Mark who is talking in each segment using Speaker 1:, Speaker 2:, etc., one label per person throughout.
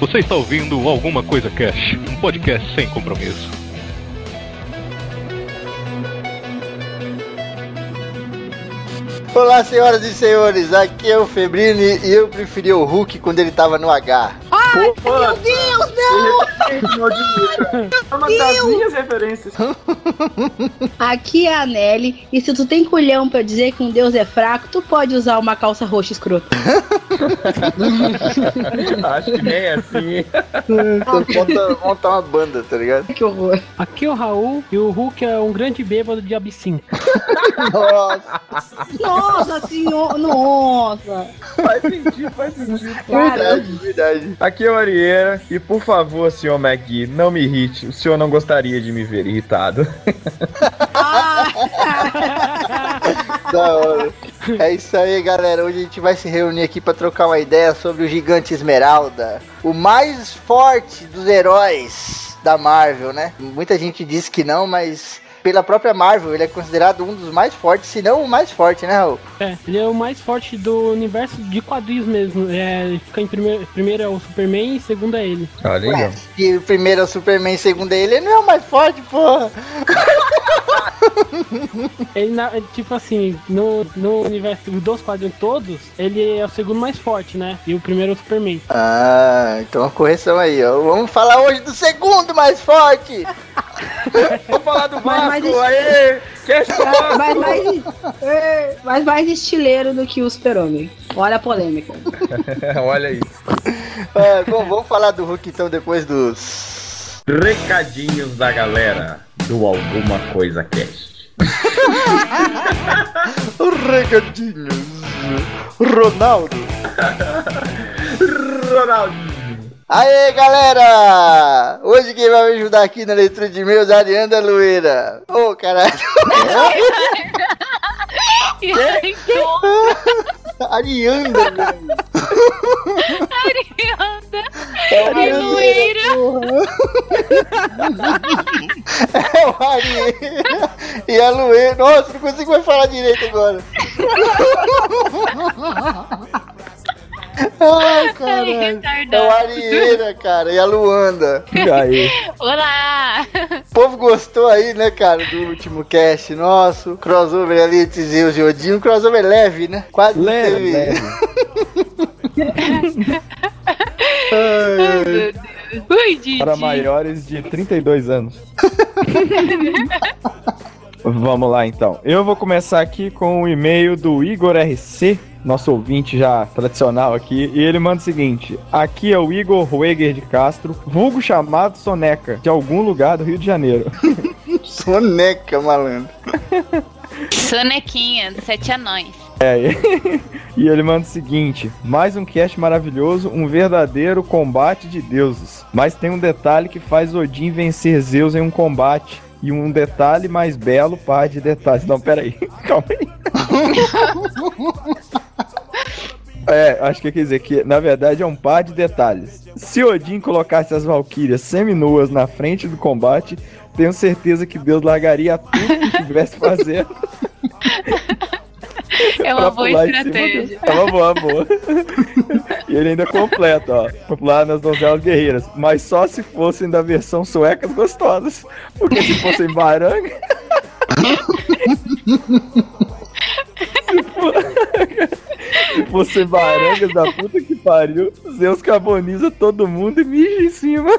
Speaker 1: Você está ouvindo Alguma Coisa Cash, um podcast sem compromisso.
Speaker 2: Olá, senhoras e senhores, aqui é o Febrini e eu preferi o Hulk quando ele tava no H.
Speaker 3: Ai, meu Deus, não!
Speaker 4: É uma das minhas referências.
Speaker 3: Aqui é a Nelly, e se tu tem culhão pra dizer que um deus é fraco, tu pode usar uma calça roxa escrota.
Speaker 4: Acho que nem é assim.
Speaker 2: Monta, montar uma banda, tá ligado?
Speaker 3: Que horror.
Speaker 5: Aqui é o Raul e o Hulk é um grande bêbado de absinto.
Speaker 2: Nossa,
Speaker 3: Nossa senhora, nossa.
Speaker 4: Faz sentido, faz sentido.
Speaker 2: verdade, verdade.
Speaker 4: Aqui é o Arieira e por favor, senhor McGee, não me irrite. O senhor não gostaria de me ver irritado.
Speaker 2: Da hora. É isso aí, galera. Hoje a gente vai se reunir aqui pra trocar uma ideia sobre o Gigante Esmeralda, o mais forte dos heróis da Marvel, né? Muita gente diz que não, mas pela própria Marvel ele é considerado um dos mais fortes, se não o mais forte, né, Raul?
Speaker 5: É, ele é o mais forte do universo de quadrinhos mesmo. É, ele fica em primeiro, primeiro é o Superman e segundo é ele.
Speaker 4: Olha
Speaker 2: Ué, se o primeiro é o Superman, segundo é ele, ele não é o mais forte, porra.
Speaker 5: Ele, na- tipo assim, no, no universo dos quadrinhos todos, ele é o segundo mais forte, né? E o primeiro é o Superman.
Speaker 2: Ah, então uma correção aí, ó. Vamos falar hoje do segundo mais forte.
Speaker 4: Vamos falar do
Speaker 3: Mas- isso-!
Speaker 4: Cash
Speaker 3: mas, mais, é, mas mais estileiro do que o Super-Homem. Olha a polêmica.
Speaker 4: Olha aí.
Speaker 2: Ah, bom, vamos falar do Hulk então depois dos.
Speaker 4: Recadinhos da galera do Alguma Coisa Cast.
Speaker 2: Recadinhos. Ronaldo.
Speaker 4: Ronaldinho.
Speaker 2: Aê, galera! Hoje quem vai me ajudar aqui na leitura de e-mails é a Arianda Lueira. Ô, caralho. Arianda, velho.
Speaker 6: Arianda
Speaker 2: É o
Speaker 6: Luíra.
Speaker 2: É o Arieira e a Lueira. Nossa, não consigo mais falar direito agora. Ai, caralho. É o. Arieira, cara, e a Luanda.
Speaker 4: E aí?
Speaker 6: Olá!
Speaker 2: O povo gostou aí, né, cara, do último cast nosso. Crossover ali entre Zeus e Odin. Um crossover leve, né? Quase
Speaker 4: Leve,
Speaker 2: teve-
Speaker 4: leve.
Speaker 2: Ai,
Speaker 6: Ui, Didi.
Speaker 4: Para maiores de 32 anos. Vamos lá então. Eu vou começar aqui com o e-mail do Igor RC, nosso ouvinte já tradicional aqui, e ele manda o seguinte: Aqui é o Igor Rueger de Castro, vulgo chamado Soneca, de algum lugar do Rio de Janeiro.
Speaker 2: soneca, malandro.
Speaker 6: Sonequinha, dos sete anões.
Speaker 4: É, e ele manda o seguinte: mais um cast maravilhoso, um verdadeiro combate de deuses. Mas tem um detalhe que faz Odin vencer Zeus em um combate. E um detalhe mais belo, par de detalhes. Não, peraí, calma aí. É, acho que quer dizer que na verdade é um par de detalhes. Se Odin colocasse as valquírias seminuas na frente do combate, tenho certeza que Deus largaria tudo que estivesse fazendo
Speaker 6: É uma boa estratégia.
Speaker 4: É uma boa, boa. e ele ainda completa, ó. Pra pular nas donzelas guerreiras. Mas só se fossem da versão suecas gostosas. Porque se fossem baranga. se, fossem barangas da puta que pariu, Zeus carboniza todo mundo e mija em cima.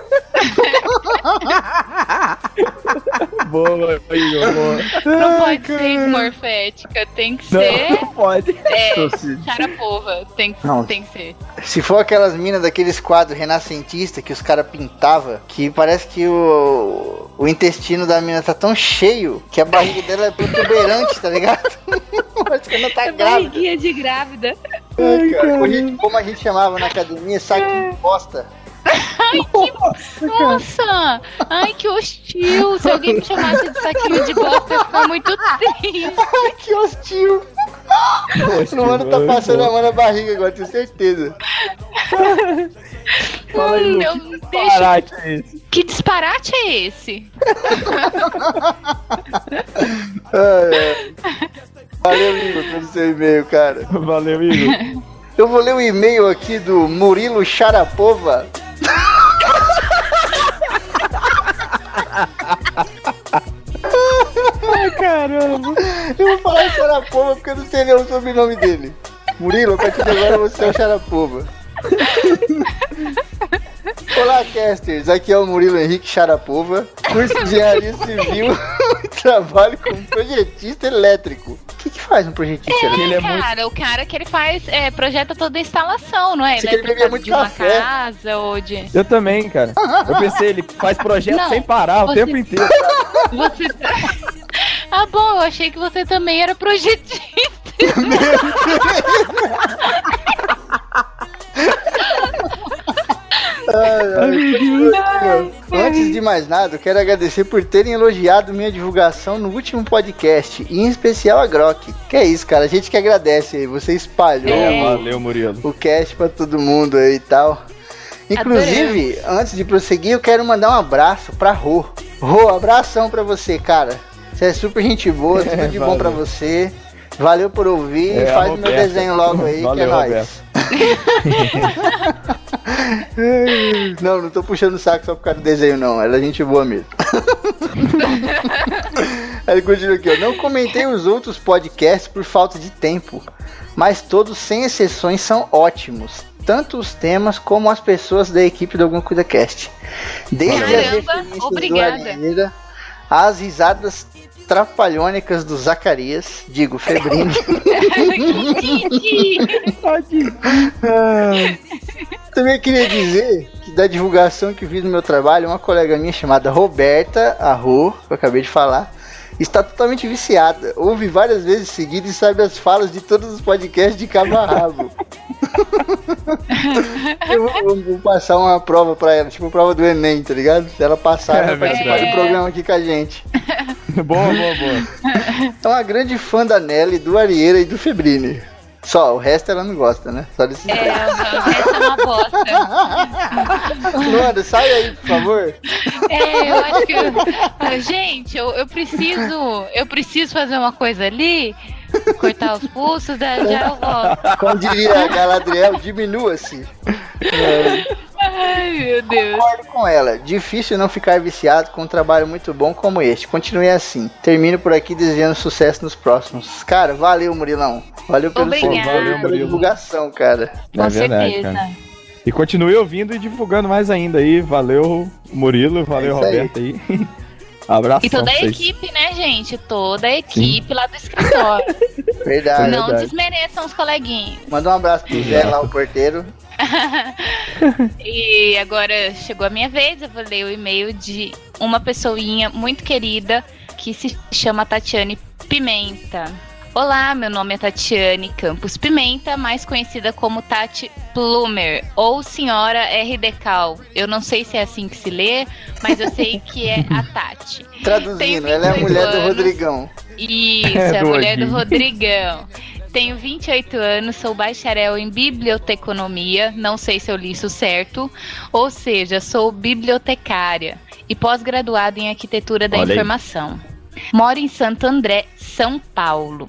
Speaker 4: boa, Igor, boa.
Speaker 6: Não pode ser morfética, tem que ser.
Speaker 4: Não, não pode.
Speaker 6: É,
Speaker 2: Doce.
Speaker 6: charapova. Tem, que-
Speaker 2: Não.
Speaker 6: tem que ser.
Speaker 2: Se for aquelas minas daqueles quadros renascentistas que os caras pintavam, que parece que o, o intestino da mina tá tão cheio que a barriga dela é protuberante, tá ligado? parece que ela tá
Speaker 6: É
Speaker 2: grávida.
Speaker 6: barriguinha de grávida.
Speaker 2: Ai, cara. Como a gente- Como a gente chamava na academia, saquinho de bosta.
Speaker 6: Nossa! Ai, que hostil! Se alguém me chamasse de saquinho de bosta, eu ia ficar muito triste.
Speaker 2: Ai, que hostil. O mano tá passando a mão na barriga agora, tenho certeza.
Speaker 4: Fala aí,
Speaker 6: Hum,
Speaker 4: Lu, que
Speaker 6: deixa-
Speaker 4: disparate é esse?
Speaker 6: Que disparate é esse?
Speaker 2: Ai, ai. Valeu, Igor, pelo seu e-mail, cara.
Speaker 4: Valeu, Igor.
Speaker 2: Eu vou ler o e-mail aqui do Murilo Charapova.
Speaker 5: Caramba.
Speaker 2: Eu vou falar Xarapova porque eu não sei nem o sobrenome dele. Murilo, a partir de agora você é o Xarapova. Olá, casters. Aqui é o Murilo Henrique Charapova, curso de engenharia civil e trabalho como projetista elétrico. O que, que faz um projetista elétrico?
Speaker 4: Ele é muito.
Speaker 6: Cara, o cara que ele faz, é, projeta toda a instalação, não é?
Speaker 2: Você
Speaker 6: Elétrica
Speaker 2: beber muito
Speaker 6: de uma
Speaker 2: café?
Speaker 6: casa ou de...
Speaker 4: Eu também, cara. Eu pensei, ele faz projeto
Speaker 6: Não,
Speaker 4: sem parar o
Speaker 6: você-
Speaker 4: tempo inteiro.
Speaker 6: Você... ah, bom, eu achei que você também era projetista.
Speaker 2: Antes de mais nada, eu quero agradecer por terem elogiado minha divulgação no último podcast, e em especial a Grok. Que é isso, cara, a gente que agradece aí, você espalhou
Speaker 6: É.
Speaker 4: Valeu, Murilo.
Speaker 2: o cast pra todo mundo aí e tal. Inclusive, antes de prosseguir, eu quero mandar um abraço pra Rô. Rô, abração pra você, cara. Você é super gente boa, tudo de bom
Speaker 4: valeu.
Speaker 2: pra você. Valeu por ouvir
Speaker 4: É,
Speaker 2: e faz o meu
Speaker 4: Roberta.
Speaker 2: desenho logo aí, que é
Speaker 4: Valeu,
Speaker 2: nóis. não, não tô puxando o saco só por causa do desenho, não. Ela é gente boa mesmo. Ele continua aqui, ó. Não comentei os outros podcasts por falta de tempo, mas todos, sem exceções, são ótimos. Tanto os temas como as pessoas da equipe do Alguma Coisa Cast. Desde as
Speaker 6: Caramba,
Speaker 2: do
Speaker 6: obrigada.
Speaker 2: Arieira, às risadas trapalhônicas do Zacarias, digo, Febrino. Também queria dizer que da divulgação que fiz no meu trabalho, uma colega minha chamada Roberta Arro, que eu acabei de falar, está totalmente viciada. Ouve várias vezes seguidas e sabe as falas de todos os podcasts de cabo a rabo. eu vou, vou- vou passar uma prova pra ela, tipo prova do Enem, tá ligado? Se ela passar,
Speaker 4: É
Speaker 2: ela participar do programa aqui com a gente.
Speaker 4: boa, boa, boa.
Speaker 2: É uma grande fã da Nelly, do Arieira e do Febrini. Só, o resto ela não gosta, né? Só desses
Speaker 6: É, o resto é uma bosta.
Speaker 2: Luanda, sai aí, por favor.
Speaker 6: É, eu acho que. eu- Gente, eu, eu preciso. Eu preciso fazer uma coisa ali. Cortar os pulsos, daí já eu volto.
Speaker 2: Como diria a Galadriel, diminua-se.
Speaker 6: Ai, meu Deus.
Speaker 2: Concordo com ela. Difícil não ficar viciado com um trabalho muito bom como este. Continue assim. Termino por aqui desejando sucesso nos próximos. Cara, valeu, Murilão. Valeu pelo
Speaker 6: Obrigada.
Speaker 2: valeu pela
Speaker 4: Murilo.
Speaker 2: divulgação, cara.
Speaker 6: Com
Speaker 4: é verdade,
Speaker 6: certeza.
Speaker 4: cara. E continue ouvindo e divulgando mais ainda aí. Valeu, Murilo. Valeu,
Speaker 2: É isso aí.
Speaker 4: Roberto aí. Abraço.
Speaker 6: E toda a equipe, né, gente? Toda a equipe lá do escritório.
Speaker 2: Verdade.
Speaker 6: Não
Speaker 4: verdade.
Speaker 6: desmereçam os coleguinhas.
Speaker 2: Manda um abraço pro Zé lá, o porteiro.
Speaker 6: E agora chegou a minha vez, eu vou ler o e-mail de uma pessoinha muito querida que se chama Tatiane Pimenta. Olá, meu nome é Tatiane Campos Pimenta, mais conhecida como Tati Plumer ou Senhora R. Cal. Eu não sei se é assim que se lê, mas eu sei que é a Tati.
Speaker 2: Traduzindo, ela é a
Speaker 6: 28
Speaker 2: mulher do
Speaker 6: anos.
Speaker 2: Rodrigão.
Speaker 6: Isso, é a
Speaker 4: Do
Speaker 6: mulher do. Rodrigão. Tenho 28 anos, sou bacharel em biblioteconomia, não sei se eu li isso certo, ou seja, sou bibliotecária e pós-graduada em arquitetura da
Speaker 4: Olha aí.
Speaker 6: informação. Moro em Santo André, São Paulo.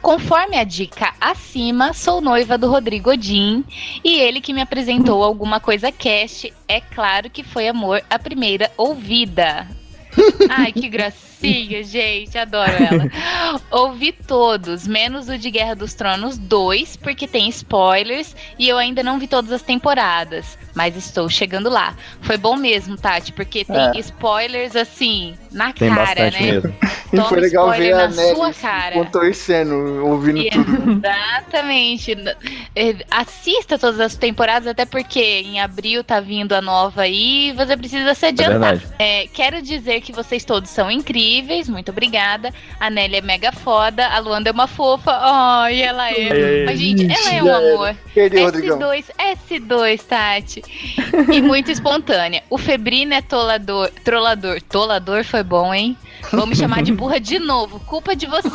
Speaker 6: Conforme a dica acima, sou noiva do Rodrigo Odin e ele que me apresentou alguma coisa cast, é claro que foi amor à primeira ouvida. Ai, que gracinha, gente, adoro ela. Ouvi todos, menos o de Guerra dos Tronos 2, porque tem spoilers e eu ainda não vi todas as temporadas, mas estou chegando lá. Foi bom mesmo, Tati, porque tem
Speaker 2: É.
Speaker 6: spoilers assim, na
Speaker 4: Tem
Speaker 6: cara,
Speaker 4: bastante
Speaker 6: né?
Speaker 4: mesmo.
Speaker 2: E
Speaker 6: Toma
Speaker 2: foi legal ver a Nelly
Speaker 6: cara.
Speaker 2: contorcendo, ouvindo
Speaker 6: E-
Speaker 2: tudo.
Speaker 6: Exatamente. Eh, Assista todas as temporadas, até porque em abril tá vindo a nova aí e você precisa se
Speaker 4: É
Speaker 6: adiantar.
Speaker 4: verdade.
Speaker 6: É, quero dizer que vocês todos são incríveis, muito obrigada. A Nelly é mega foda, a Luanda é uma fofa. Ai, ela é. Mas, gente, ela é um amor.
Speaker 2: Perdeu, Rodrigão.
Speaker 6: S2, S2, Tati. E muito espontânea. O Febrino é tolador. Trollador. Tolador foi bom, hein? Vou me chamar de burra de novo. Culpa de vocês.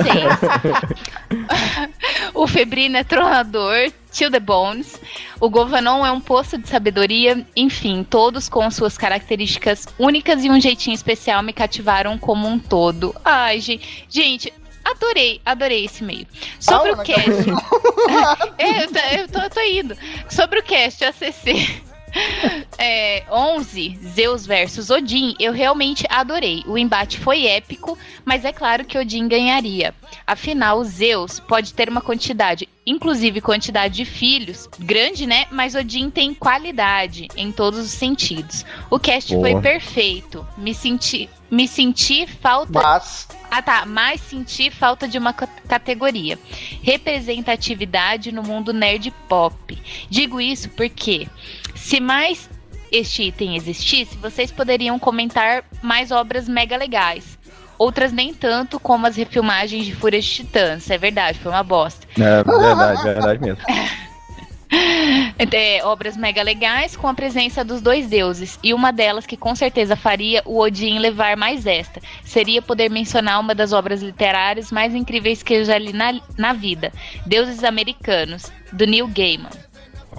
Speaker 6: o Febrino é trollador. Till the Bones. O Govanon é um poço de sabedoria. Enfim, todos com suas características únicas e um jeitinho especial me cativaram como um todo. Ai, gente. Gente, adorei, adorei esse e-mail. Sobre o cast. É, eu tô, eu tô, tô indo. Sobre o cast ACC. É, 11, Zeus versus Odin, eu realmente adorei. O embate foi épico, mas é claro que Odin ganharia. Afinal, Zeus pode ter uma quantidade, inclusive quantidade de filhos, grande, né? Mas Odin tem qualidade em todos os sentidos. O cast
Speaker 4: Boa.
Speaker 6: foi perfeito. Me senti, me senti falta
Speaker 2: Mas,
Speaker 6: ah tá, mas senti falta de uma ca- categoria. Representatividade no mundo nerd pop. Digo isso porque se mais este item existisse, vocês poderiam comentar mais obras mega legais. Outras nem tanto, como as refilmagens de Fúrias de Titãs. É verdade, foi uma bosta.
Speaker 4: É verdade, verdade mesmo.
Speaker 6: É, obras mega legais com a presença dos dois deuses. E uma delas que com certeza faria o Odin levar mais esta. Seria poder mencionar uma das obras literárias mais incríveis que eu já li na, na vida. Deuses Americanos, do Neil Gaiman.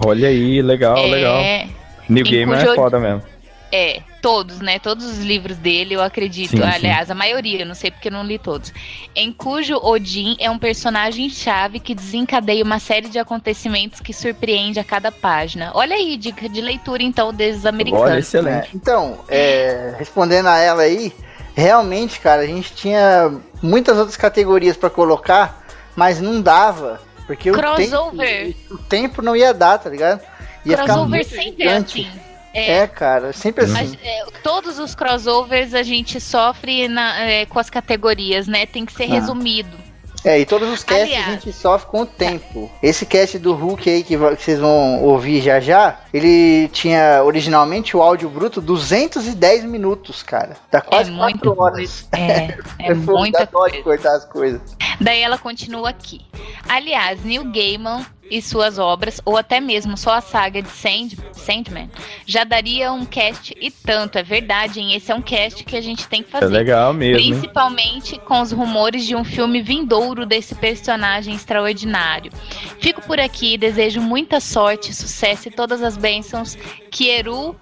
Speaker 4: Olha aí, legal, legal.
Speaker 6: É,
Speaker 4: New
Speaker 6: em
Speaker 4: Gamer
Speaker 6: cujo-
Speaker 4: é foda mesmo.
Speaker 6: é, todos, né? Todos os livros dele, eu acredito.
Speaker 4: Sim, sim.
Speaker 6: Aliás, a maioria, não sei porque eu não li todos. Em cujo Odin é um personagem-chave que desencadeia uma série de acontecimentos que surpreende a cada página. Olha aí, dica de leitura, então, desses
Speaker 4: Olha,
Speaker 6: americanos.
Speaker 2: é,
Speaker 4: excelente.
Speaker 2: então, é, respondendo a ela aí, realmente, cara, a gente tinha muitas outras categorias pra colocar, mas não dava. Porque o
Speaker 6: Crossover.
Speaker 2: tempo, o tempo não ia dar, tá ligado? Ia
Speaker 6: crossover sempre é assim. É,
Speaker 2: É, cara, sempre
Speaker 6: a-
Speaker 2: assim.
Speaker 6: é, todos os crossovers a gente sofre na- é, com as categorias, né? Tem que ser
Speaker 2: Ah.
Speaker 6: resumido.
Speaker 2: É, e todos os casts
Speaker 6: Aliás.
Speaker 2: a gente sofre com o tempo. Esse cast do Hulk aí que, vocês vão ouvir já já, ele tinha originalmente o áudio bruto 210 minutos, cara. Dá quase
Speaker 6: é
Speaker 2: 4
Speaker 6: muito
Speaker 2: horas.
Speaker 6: É, é
Speaker 2: fogo,
Speaker 6: muita
Speaker 2: dá
Speaker 6: coisa.
Speaker 2: cortar as coisas.
Speaker 6: Daí ela continua aqui. Aliás, Neil Gaiman e suas obras, ou até mesmo só a saga de Sand, Sandman, já daria um cast e tanto. É verdade, hein? Esse é um cast que a gente tem que
Speaker 4: É
Speaker 6: fazer.
Speaker 4: legal mesmo. hein?
Speaker 6: Principalmente com os rumores de um filme vindouro desse personagem extraordinário. Fico por aqui, desejo muita sorte, sucesso e todas as bênçãos que Eru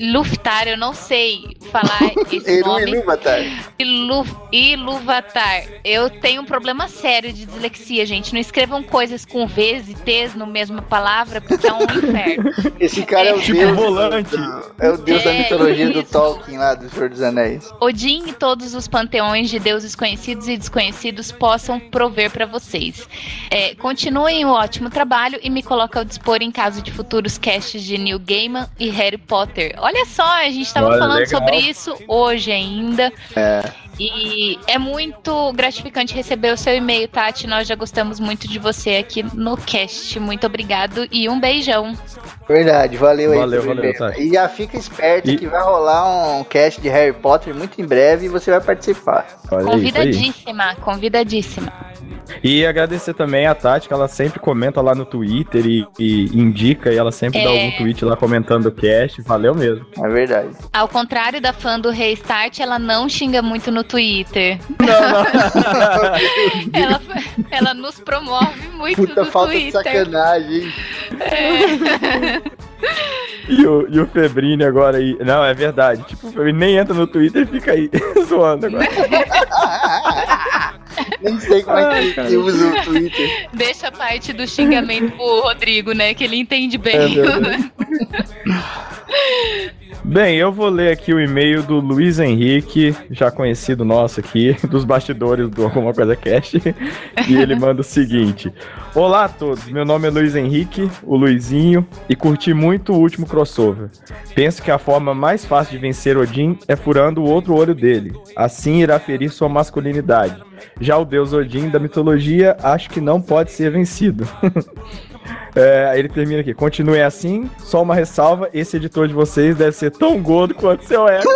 Speaker 6: Luftar, eu não sei falar esse
Speaker 2: Eru
Speaker 6: nome.
Speaker 2: Ilúvatar.
Speaker 6: Ilu, Iluvatar. Eu tenho um problema sério de dislexia, gente. Não escrevam coisas com V's e T's na mesma palavra, porque é um inferno.
Speaker 2: Esse cara é o
Speaker 4: Tipo
Speaker 2: deus.
Speaker 4: volante.
Speaker 2: do- é o deus da
Speaker 6: É,
Speaker 2: mitologia do
Speaker 6: isso.
Speaker 2: Tolkien lá do Senhor dos Anéis.
Speaker 6: Odin e todos os panteões de deuses conhecidos e desconhecidos possam prover para vocês. É, continuem o ótimo trabalho e me coloca ao dispor em caso de futuros casts de Neil Gaiman e Harry Potter. Olha só, a gente estava
Speaker 4: Olha,
Speaker 6: falando
Speaker 4: legal.
Speaker 6: sobre isso hoje ainda. E é muito gratificante receber o seu e-mail, Tati. Nós já gostamos muito de você aqui no cast. Muito obrigado e um beijão.
Speaker 2: Verdade, valeu aí.
Speaker 4: Valeu, valeu.
Speaker 2: E já fica esperto
Speaker 4: E-
Speaker 2: que vai rolar um cast de Harry Potter muito em breve e você vai participar.
Speaker 4: Olha.
Speaker 6: Convidadíssima, convidadíssima.
Speaker 4: E agradecer também a Tati, que ela sempre comenta lá no Twitter e, e indica, e ela sempre dá
Speaker 6: É.
Speaker 4: algum tweet lá comentando o cast. Valeu mesmo.
Speaker 2: É verdade.
Speaker 6: Ao contrário da fã do Restart, ela não xinga muito no Twitter. Ela, ela nos promove muito
Speaker 2: Puta
Speaker 6: no
Speaker 2: falta de
Speaker 6: Twitter.
Speaker 2: sacanagem, hein?
Speaker 4: E o, e o Febrini agora aí. Não, é verdade. Tipo, o Febrini nem entra no Twitter e fica aí zoando agora.
Speaker 2: Nem sei como é
Speaker 4: Ai,
Speaker 2: que, que usa o Twitter.
Speaker 6: Deixa a parte do xingamento pro Rodrigo, né? Que ele entende
Speaker 4: É
Speaker 6: bem.
Speaker 4: verdade. Bem, eu vou ler aqui o e-mail do Luiz Henrique, já conhecido nosso aqui, dos bastidores do Alguma Coisa Cast. E ele manda o seguinte: Olá a todos, meu nome é Luiz Henrique, o Luizinho, e curti muito o último crossover. Penso que a forma mais fácil de vencer Odin é furando o outro olho dele. Assim irá ferir sua masculinidade. Já o deus Odin da mitologia acho que não pode ser vencido. É, aí ele termina aqui. Continue assim, só uma ressalva: esse editor de vocês deve ser tão gordo quanto seu ego.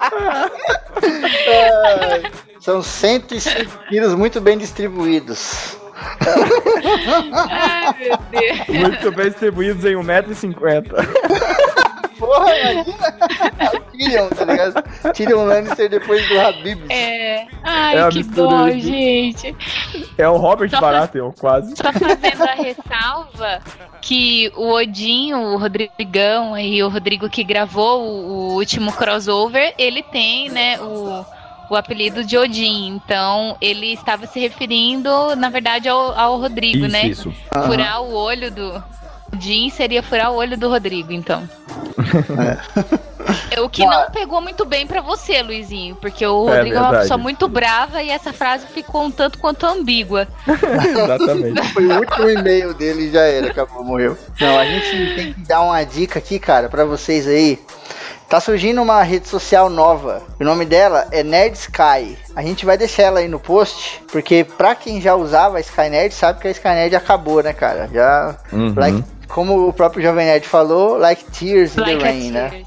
Speaker 2: Ai, São 105 quilos muito bem distribuídos.
Speaker 6: Ai, meu Deus.
Speaker 4: Muito bem distribuídos em 1,50m.
Speaker 2: Porra, imagina. Tyrion, tá ligado? Tyrion Lannister depois do Habib.
Speaker 6: É. Ai,
Speaker 4: É
Speaker 6: que dó,
Speaker 4: de-
Speaker 6: gente.
Speaker 4: É o Robert
Speaker 6: Só
Speaker 4: Baratheon, quase.
Speaker 6: Só fazendo a ressalva que o Odin, o Rodrigão e o Rodrigo que gravou o, o último crossover, ele tem, né, o, o apelido de Odin. Então, ele estava se referindo, na verdade, ao, ao Rodrigo, né?
Speaker 4: isso.
Speaker 6: Furar o olho do, Jean seria furar o olho do Rodrigo, então. É. O que não pegou muito bem pra você, Luizinho, porque o
Speaker 4: É
Speaker 6: Rodrigo é, uma pessoa muito brava e essa frase ficou um tanto quanto ambígua.
Speaker 4: Exatamente.
Speaker 2: Foi o último e-mail dele e já era, acabou, morreu. Não, a gente tem que dar uma dica aqui, cara, pra vocês aí. Tá surgindo uma rede social nova. O nome dela é Nerd Sky. A gente vai deixar ela aí no post, porque pra quem já usava a Skynerd, sabe que a Skynerd acabou, né, cara? Já.
Speaker 4: Uhum.
Speaker 2: Like, como o próprio Jovem Nerd falou, like tears in
Speaker 6: Like
Speaker 2: the
Speaker 6: a
Speaker 2: rain, né?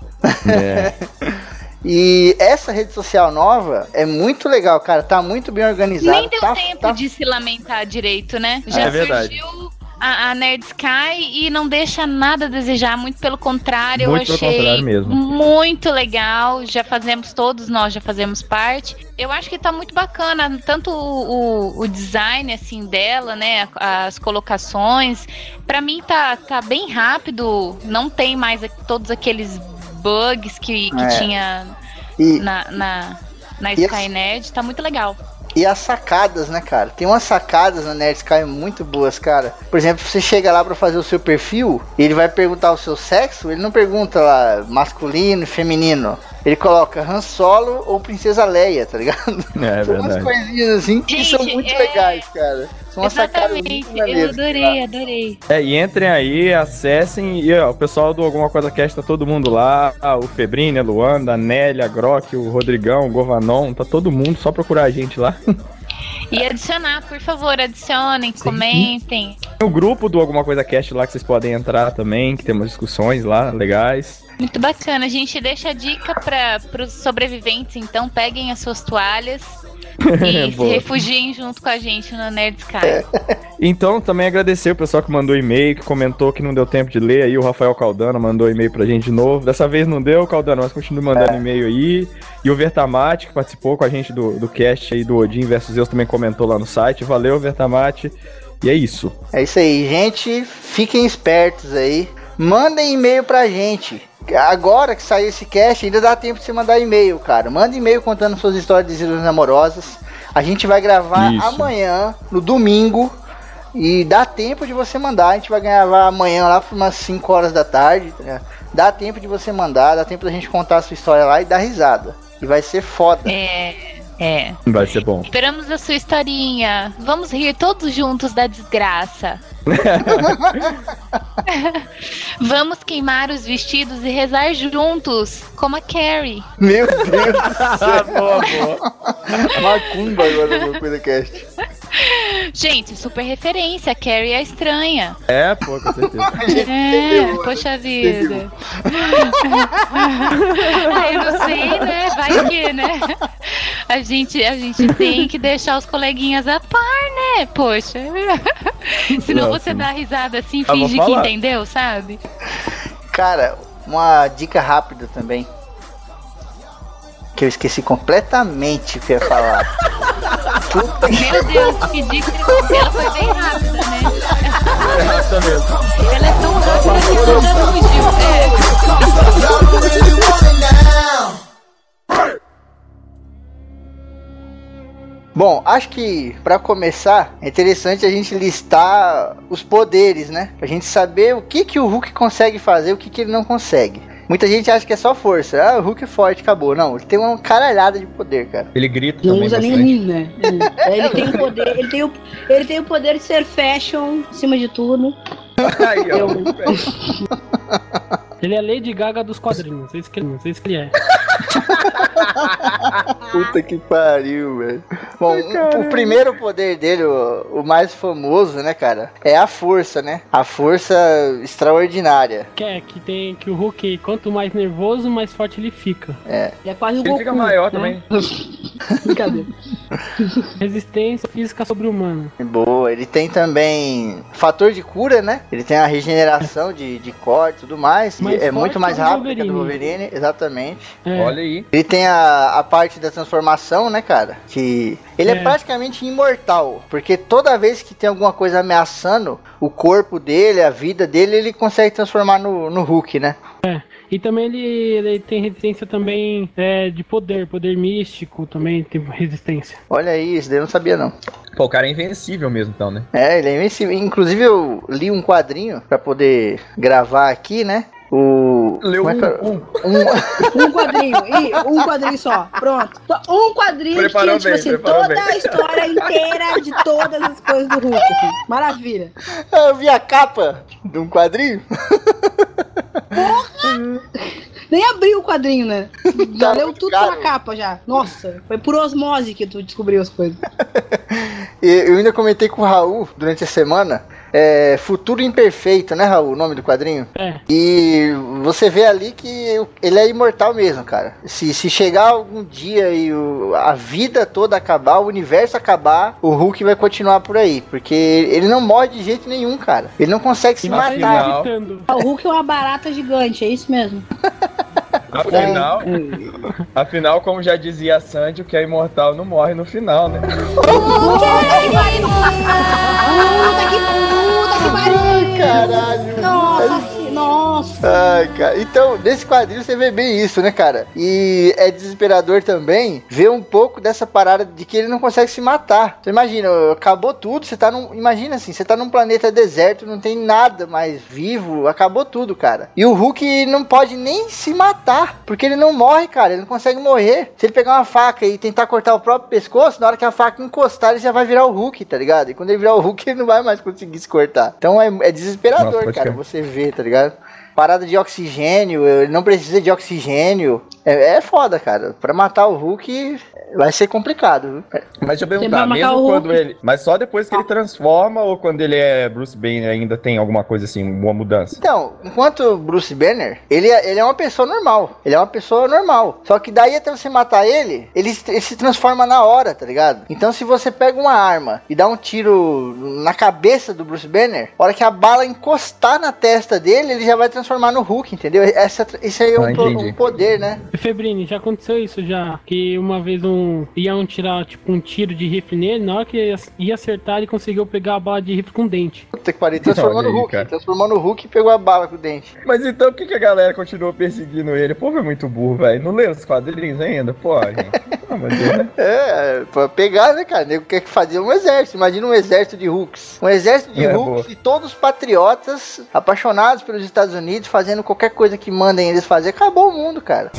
Speaker 4: É.
Speaker 2: E essa rede social nova é muito legal, cara. Tá muito bem organizada.
Speaker 6: Nem deu
Speaker 2: tá,
Speaker 6: tempo
Speaker 2: tá
Speaker 6: de se lamentar direito, né? Já
Speaker 4: É verdade.
Speaker 6: surgiu a, a Nerd Sky e não deixa nada a desejar, muito pelo contrário,
Speaker 4: Muito
Speaker 6: eu achei
Speaker 4: contrário mesmo.
Speaker 6: muito legal. Já fazemos, todos nós já fazemos parte. Eu acho que tá muito bacana, tanto o, o- o design assim dela, né? As colocações. Pra mim tá, tá bem rápido, não tem mais todos aqueles bugs que, que
Speaker 2: É.
Speaker 6: tinha
Speaker 2: E,
Speaker 6: na, na, na
Speaker 2: E
Speaker 6: Skynet, tá muito legal.
Speaker 2: E as sacadas, né, cara? Tem umas sacadas na Nerd Sky muito boas, cara. Por exemplo, você chega lá pra fazer o seu perfil, e ele vai perguntar o seu sexo, ele não pergunta lá masculino e feminino. Ele coloca Han Solo ou Princesa Leia, tá ligado?
Speaker 4: É
Speaker 2: São umas
Speaker 4: verdade.
Speaker 2: coisinhas assim que são
Speaker 6: Gente,
Speaker 2: muito
Speaker 6: é-
Speaker 2: legais, cara. São
Speaker 6: Exatamente, eu adorei, adorei.
Speaker 4: É, e entrem aí, acessem. E ó, o pessoal do Alguma Coisa Cast tá todo mundo lá. Ah, o Febrini, a Luanda, a Nélia, a Grok, o Rodrigão, o Govanon. Tá todo mundo, só procurar a gente lá.
Speaker 6: E adicionar, por favor, adicionem, comentem.
Speaker 4: Tem o grupo do Alguma Coisa Cast lá que vocês podem entrar também, que tem umas discussões lá legais.
Speaker 6: Muito bacana. A gente deixa a dica para os sobreviventes, então peguem as suas toalhas e se refugiem junto com a gente no Nerd Sky.
Speaker 4: Então, também agradecer o pessoal que mandou e-mail, que comentou que não deu tempo de ler aí. O Rafael Caldana mandou e-mail pra gente de novo. Dessa vez não deu, Caldana, mas continue mandando e-mail aí. E o Vertamate, que participou com a gente do, do cast aí do Odin versus Zeus, também comentou lá no site. Valeu, Vertamate. E é isso.
Speaker 2: É isso aí, gente. Fiquem espertos aí. Mandem e-mail pra gente. Agora que saiu esse cast, ainda dá tempo de você mandar e-mail, cara. Manda e-mail contando suas histórias de desilusões amorosas. A gente vai gravar
Speaker 4: Isso.
Speaker 2: amanhã, no domingo. E dá tempo de você mandar. A gente vai gravar amanhã lá por umas 5 horas da tarde. tá ligado? Dá tempo de você mandar, dá tempo da gente contar a sua história lá e dar risada. E vai ser foda.
Speaker 6: É, é.
Speaker 4: Vai ser bom.
Speaker 6: Esperamos a sua historinha. Vamos rir todos juntos da desgraça. Vamos queimar os vestidos e rezar juntos, como a Carrie.
Speaker 2: Meu Deus do céu.
Speaker 4: boa, boa.
Speaker 2: Macumba agora no Coisa Cast.
Speaker 6: Gente, super referência. A Carrie é estranha.
Speaker 4: É, pô, com certeza.
Speaker 6: É, poxa vida. Ai, eu não sei, né? Vai que, né? A gente, a gente tem que deixar os coleguinhas a par, né? Poxa. Senão
Speaker 4: Não,
Speaker 6: você dá risada assim,
Speaker 4: Ah, vou
Speaker 6: finge que entendeu, sabe?
Speaker 2: Cara, uma dica rápida também. Que eu esqueci completamente o que eu ia falar.
Speaker 6: Meu Deus, que dica. Ela foi bem rápida, né?
Speaker 4: Mesmo.
Speaker 6: Ela é tão rápida que ela já fugiu. É.
Speaker 2: Bom, acho que pra começar é interessante a gente listar os poderes, né? Pra gente saber o que que o Hulk consegue fazer, o que que ele não consegue. Muita gente acha que é só força. Ah, o Hulk é forte, acabou. Não, ele tem uma caralhada de poder, cara.
Speaker 4: Ele grita
Speaker 3: Não
Speaker 4: também
Speaker 3: usa nem
Speaker 4: bastante.
Speaker 3: rim, né? É, Ele tem o poder, ele tem o, ele tem o poder de ser fashion acima de tudo.
Speaker 4: Aí, ó.
Speaker 5: Ele é Lady Gaga dos quadrinhos. Isso que, isso que ele é.
Speaker 2: Puta que pariu, velho. Bom, um- o primeiro poder dele, o, o mais famoso, né, cara, é a força, né? A força extraordinária.
Speaker 5: Que é que tem que o Hulk, quanto mais nervoso, mais forte ele fica.
Speaker 3: Ele é quase o
Speaker 4: Ele
Speaker 3: Goku.
Speaker 4: fica maior
Speaker 5: né?
Speaker 4: também.
Speaker 3: Brincadeira.
Speaker 5: Resistência física sobre-humana.
Speaker 2: Boa, ele tem também fator de cura, né? Ele tem a regeneração de, de corte e tudo mais.
Speaker 5: Mais
Speaker 2: é muito mais rápido que a do
Speaker 5: Wolverine.
Speaker 2: Exatamente.
Speaker 5: É.
Speaker 4: Olha aí.
Speaker 2: Ele tem a, a parte da transformação, né, cara? Que ele é.
Speaker 5: É.
Speaker 2: praticamente imortal, porque toda vez que tem alguma coisa ameaçando o corpo dele, a vida dele, ele consegue transformar no, no Hulk, né?
Speaker 5: E também ele, ele tem resistência também é, de poder, poder místico também tem resistência.
Speaker 2: Olha aí, isso daí eu não sabia não.
Speaker 4: Pô, o cara é invencível mesmo, então, né?
Speaker 2: É, ele é invencível. Inclusive eu li um quadrinho pra poder gravar aqui, né? O.
Speaker 4: Leu
Speaker 2: é é?
Speaker 4: um,
Speaker 2: um-
Speaker 3: Um quadrinho, e um quadrinho só. Pronto. Um quadrinho
Speaker 4: Preparou
Speaker 3: que tipo
Speaker 4: bem,
Speaker 3: assim,
Speaker 4: preparou
Speaker 3: toda
Speaker 4: bem.
Speaker 3: a história inteira de todas as coisas do Hulk. assim. Maravilha.
Speaker 2: Eu vi a capa de um quadrinho.
Speaker 3: Nem abriu o quadrinho, né? Já
Speaker 2: Tá
Speaker 3: leu tudo
Speaker 2: caro.
Speaker 3: pela capa já. Nossa, foi por osmose que tu descobriu as coisas.
Speaker 2: Eu ainda comentei com o Raul durante a semana. É, Futuro Imperfeito, né, Raul? O nome do quadrinho.
Speaker 5: É.
Speaker 2: E você vê ali que ele é imortal mesmo, cara. Se, se chegar algum dia e o- a vida toda acabar, o universo acabar, o Hulk vai continuar por aí. Porque ele não morre de jeito nenhum, cara. Ele não consegue se
Speaker 5: vai
Speaker 2: matar.
Speaker 3: O Hulk é uma barata gigante, é isso mesmo.
Speaker 4: Afinal, afinal, como já dizia a Sandy, o que é imortal não morre no final, né?
Speaker 3: Puta que puta que pariu!
Speaker 2: Caralho.
Speaker 3: Nossa, nossa.
Speaker 2: Ai, cara. Então, nesse quadrinho você vê bem isso, né, cara? E é desesperador também ver um pouco dessa parada de que ele não consegue se matar. Você imagina, acabou tudo, você tá num. Imagina assim, você tá num planeta deserto, não tem nada mais vivo, acabou tudo, cara. E o Hulk não pode nem se matar, porque ele não morre, cara. Ele não consegue morrer. Se ele pegar uma faca e tentar cortar o próprio pescoço, na hora que a faca encostar, ele já vai virar o Hulk, tá ligado? E quando ele virar o Hulk, ele não vai mais conseguir se cortar. Então é, é desesperador,
Speaker 4: Nossa,
Speaker 2: cara, você vê, tá ligado? Parada de oxigênio, ele não precisa de oxigênio. É, é foda, cara. Pra matar o Hulk vai ser complicado, viu?
Speaker 4: Mas deixa eu perguntar, mesmo
Speaker 3: o
Speaker 4: quando
Speaker 3: Hulk?
Speaker 4: ele. Mas só depois que ele transforma ou quando ele é Bruce Banner ainda tem alguma coisa assim, uma mudança?
Speaker 2: Então, enquanto Bruce Banner, ele, é- ele é uma pessoa normal. Ele é uma pessoa normal. Só que daí até você matar ele, ele, se- ele se transforma na hora, tá ligado? Então se você pega uma arma e dá um tiro na cabeça do Bruce Banner, a hora que a bala encostar na testa dele, ele já vai transformar no Hulk, entendeu? Essa, esse aí é
Speaker 4: Ah,
Speaker 2: um,
Speaker 4: entendi.
Speaker 2: um poder, né?
Speaker 5: Febrini, já aconteceu isso já. Que uma vez um iam tirar tipo um tiro de rifle nele, na hora que ia- acertar, ele conseguiu pegar a bala de rifle com dente.
Speaker 2: Puta que pariu, transformou no Hulk.
Speaker 4: cara.
Speaker 2: Transformou no Hulk e pegou a bala com o dente.
Speaker 4: Mas então por que, que a galera continuou perseguindo ele? O povo é muito burro, velho. Não leu os quadrinhos ainda? Pô, gente. Deus, né?
Speaker 2: É, pra pegar, né, cara? O nego quer que fazer um exército. Imagina um exército de Hulks. Um exército de
Speaker 4: É,
Speaker 2: Hulks
Speaker 4: boa.
Speaker 2: e todos patriotas, apaixonados pelos Estados Unidos, fazendo qualquer coisa que mandem eles fazer. Acabou o mundo, cara.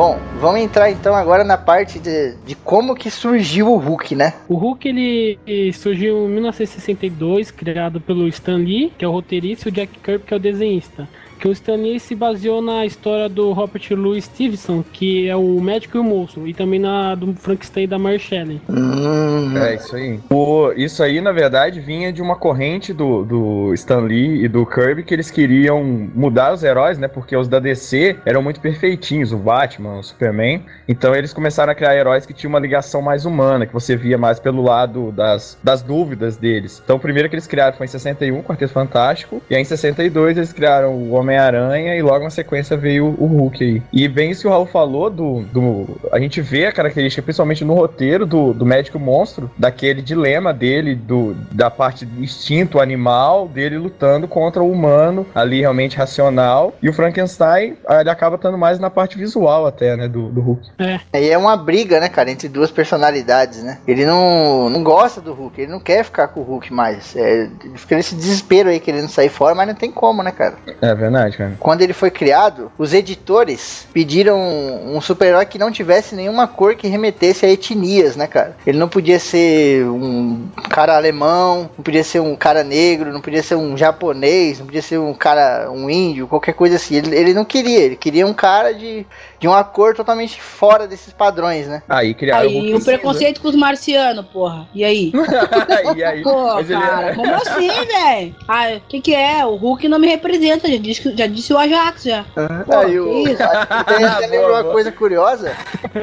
Speaker 2: Bom, vamos entrar então agora na parte de, de como que surgiu o Hulk, né?
Speaker 5: O Hulk ele surgiu em 1962, criado pelo Stan Lee, que é o roteirista, e o Jack Kirby, que é o desenhista. Que o Stan Lee se baseou na história do Robert Louis Stevenson, que é o médico e o monstro, e também na do Frankenstein da Mary Shelley.
Speaker 2: Hum,
Speaker 4: É, isso aí. O, isso aí, na verdade, vinha de uma corrente do, do Stan Lee e do Kirby que eles queriam mudar os heróis, né? Porque os da DC eram muito perfeitinhos, o Batman, o Superman. Então eles começaram a criar heróis que tinham uma ligação mais humana, que você via mais pelo lado das, das dúvidas deles. Então o primeiro que eles criaram foi em 61, Quarteto Fantástico. E aí em 62 eles criaram o Homem-Aranha e logo na sequência veio o Hulk aí. E bem isso que o Raul falou do, do. A gente vê a característica, principalmente no roteiro do, do médico monstro, daquele dilema dele, do, da parte do instinto animal, dele lutando contra o humano, ali realmente racional. E o Frankenstein, ah, ele acaba estando mais na parte visual até, né, do, do Hulk.
Speaker 2: Aí é uma briga, né, cara, entre duas personalidades, né? Ele não, não gosta do Hulk, ele não quer ficar com o Hulk mais. É, ele fica nesse desespero aí querendo sair fora, mas não tem como, né, cara?
Speaker 4: É verdade, cara.
Speaker 2: Quando ele foi criado, os editores pediram um super-herói que não tivesse nenhuma cor que remetesse a etnias, né, cara? Ele não podia ser um cara alemão, não podia ser um cara negro, não podia ser um japonês, não podia ser um cara, um índio, qualquer coisa assim. Ele, ele não queria, ele queria um cara de, de uma cor totalmente fora desses padrões, né?
Speaker 4: Aí criaram
Speaker 3: Aí, o preconceito com os marcianos, porra. E aí?
Speaker 4: e aí,
Speaker 3: Pô,
Speaker 4: mas ele-
Speaker 3: cara, como assim, velho? Ah, o que que é? O Hulk não me representa, já disse, já disse o Ajax, já. Pô,
Speaker 2: Aí
Speaker 3: que
Speaker 2: o,
Speaker 3: isso?
Speaker 2: até
Speaker 4: Boa,
Speaker 2: lembrou uma coisa curiosa.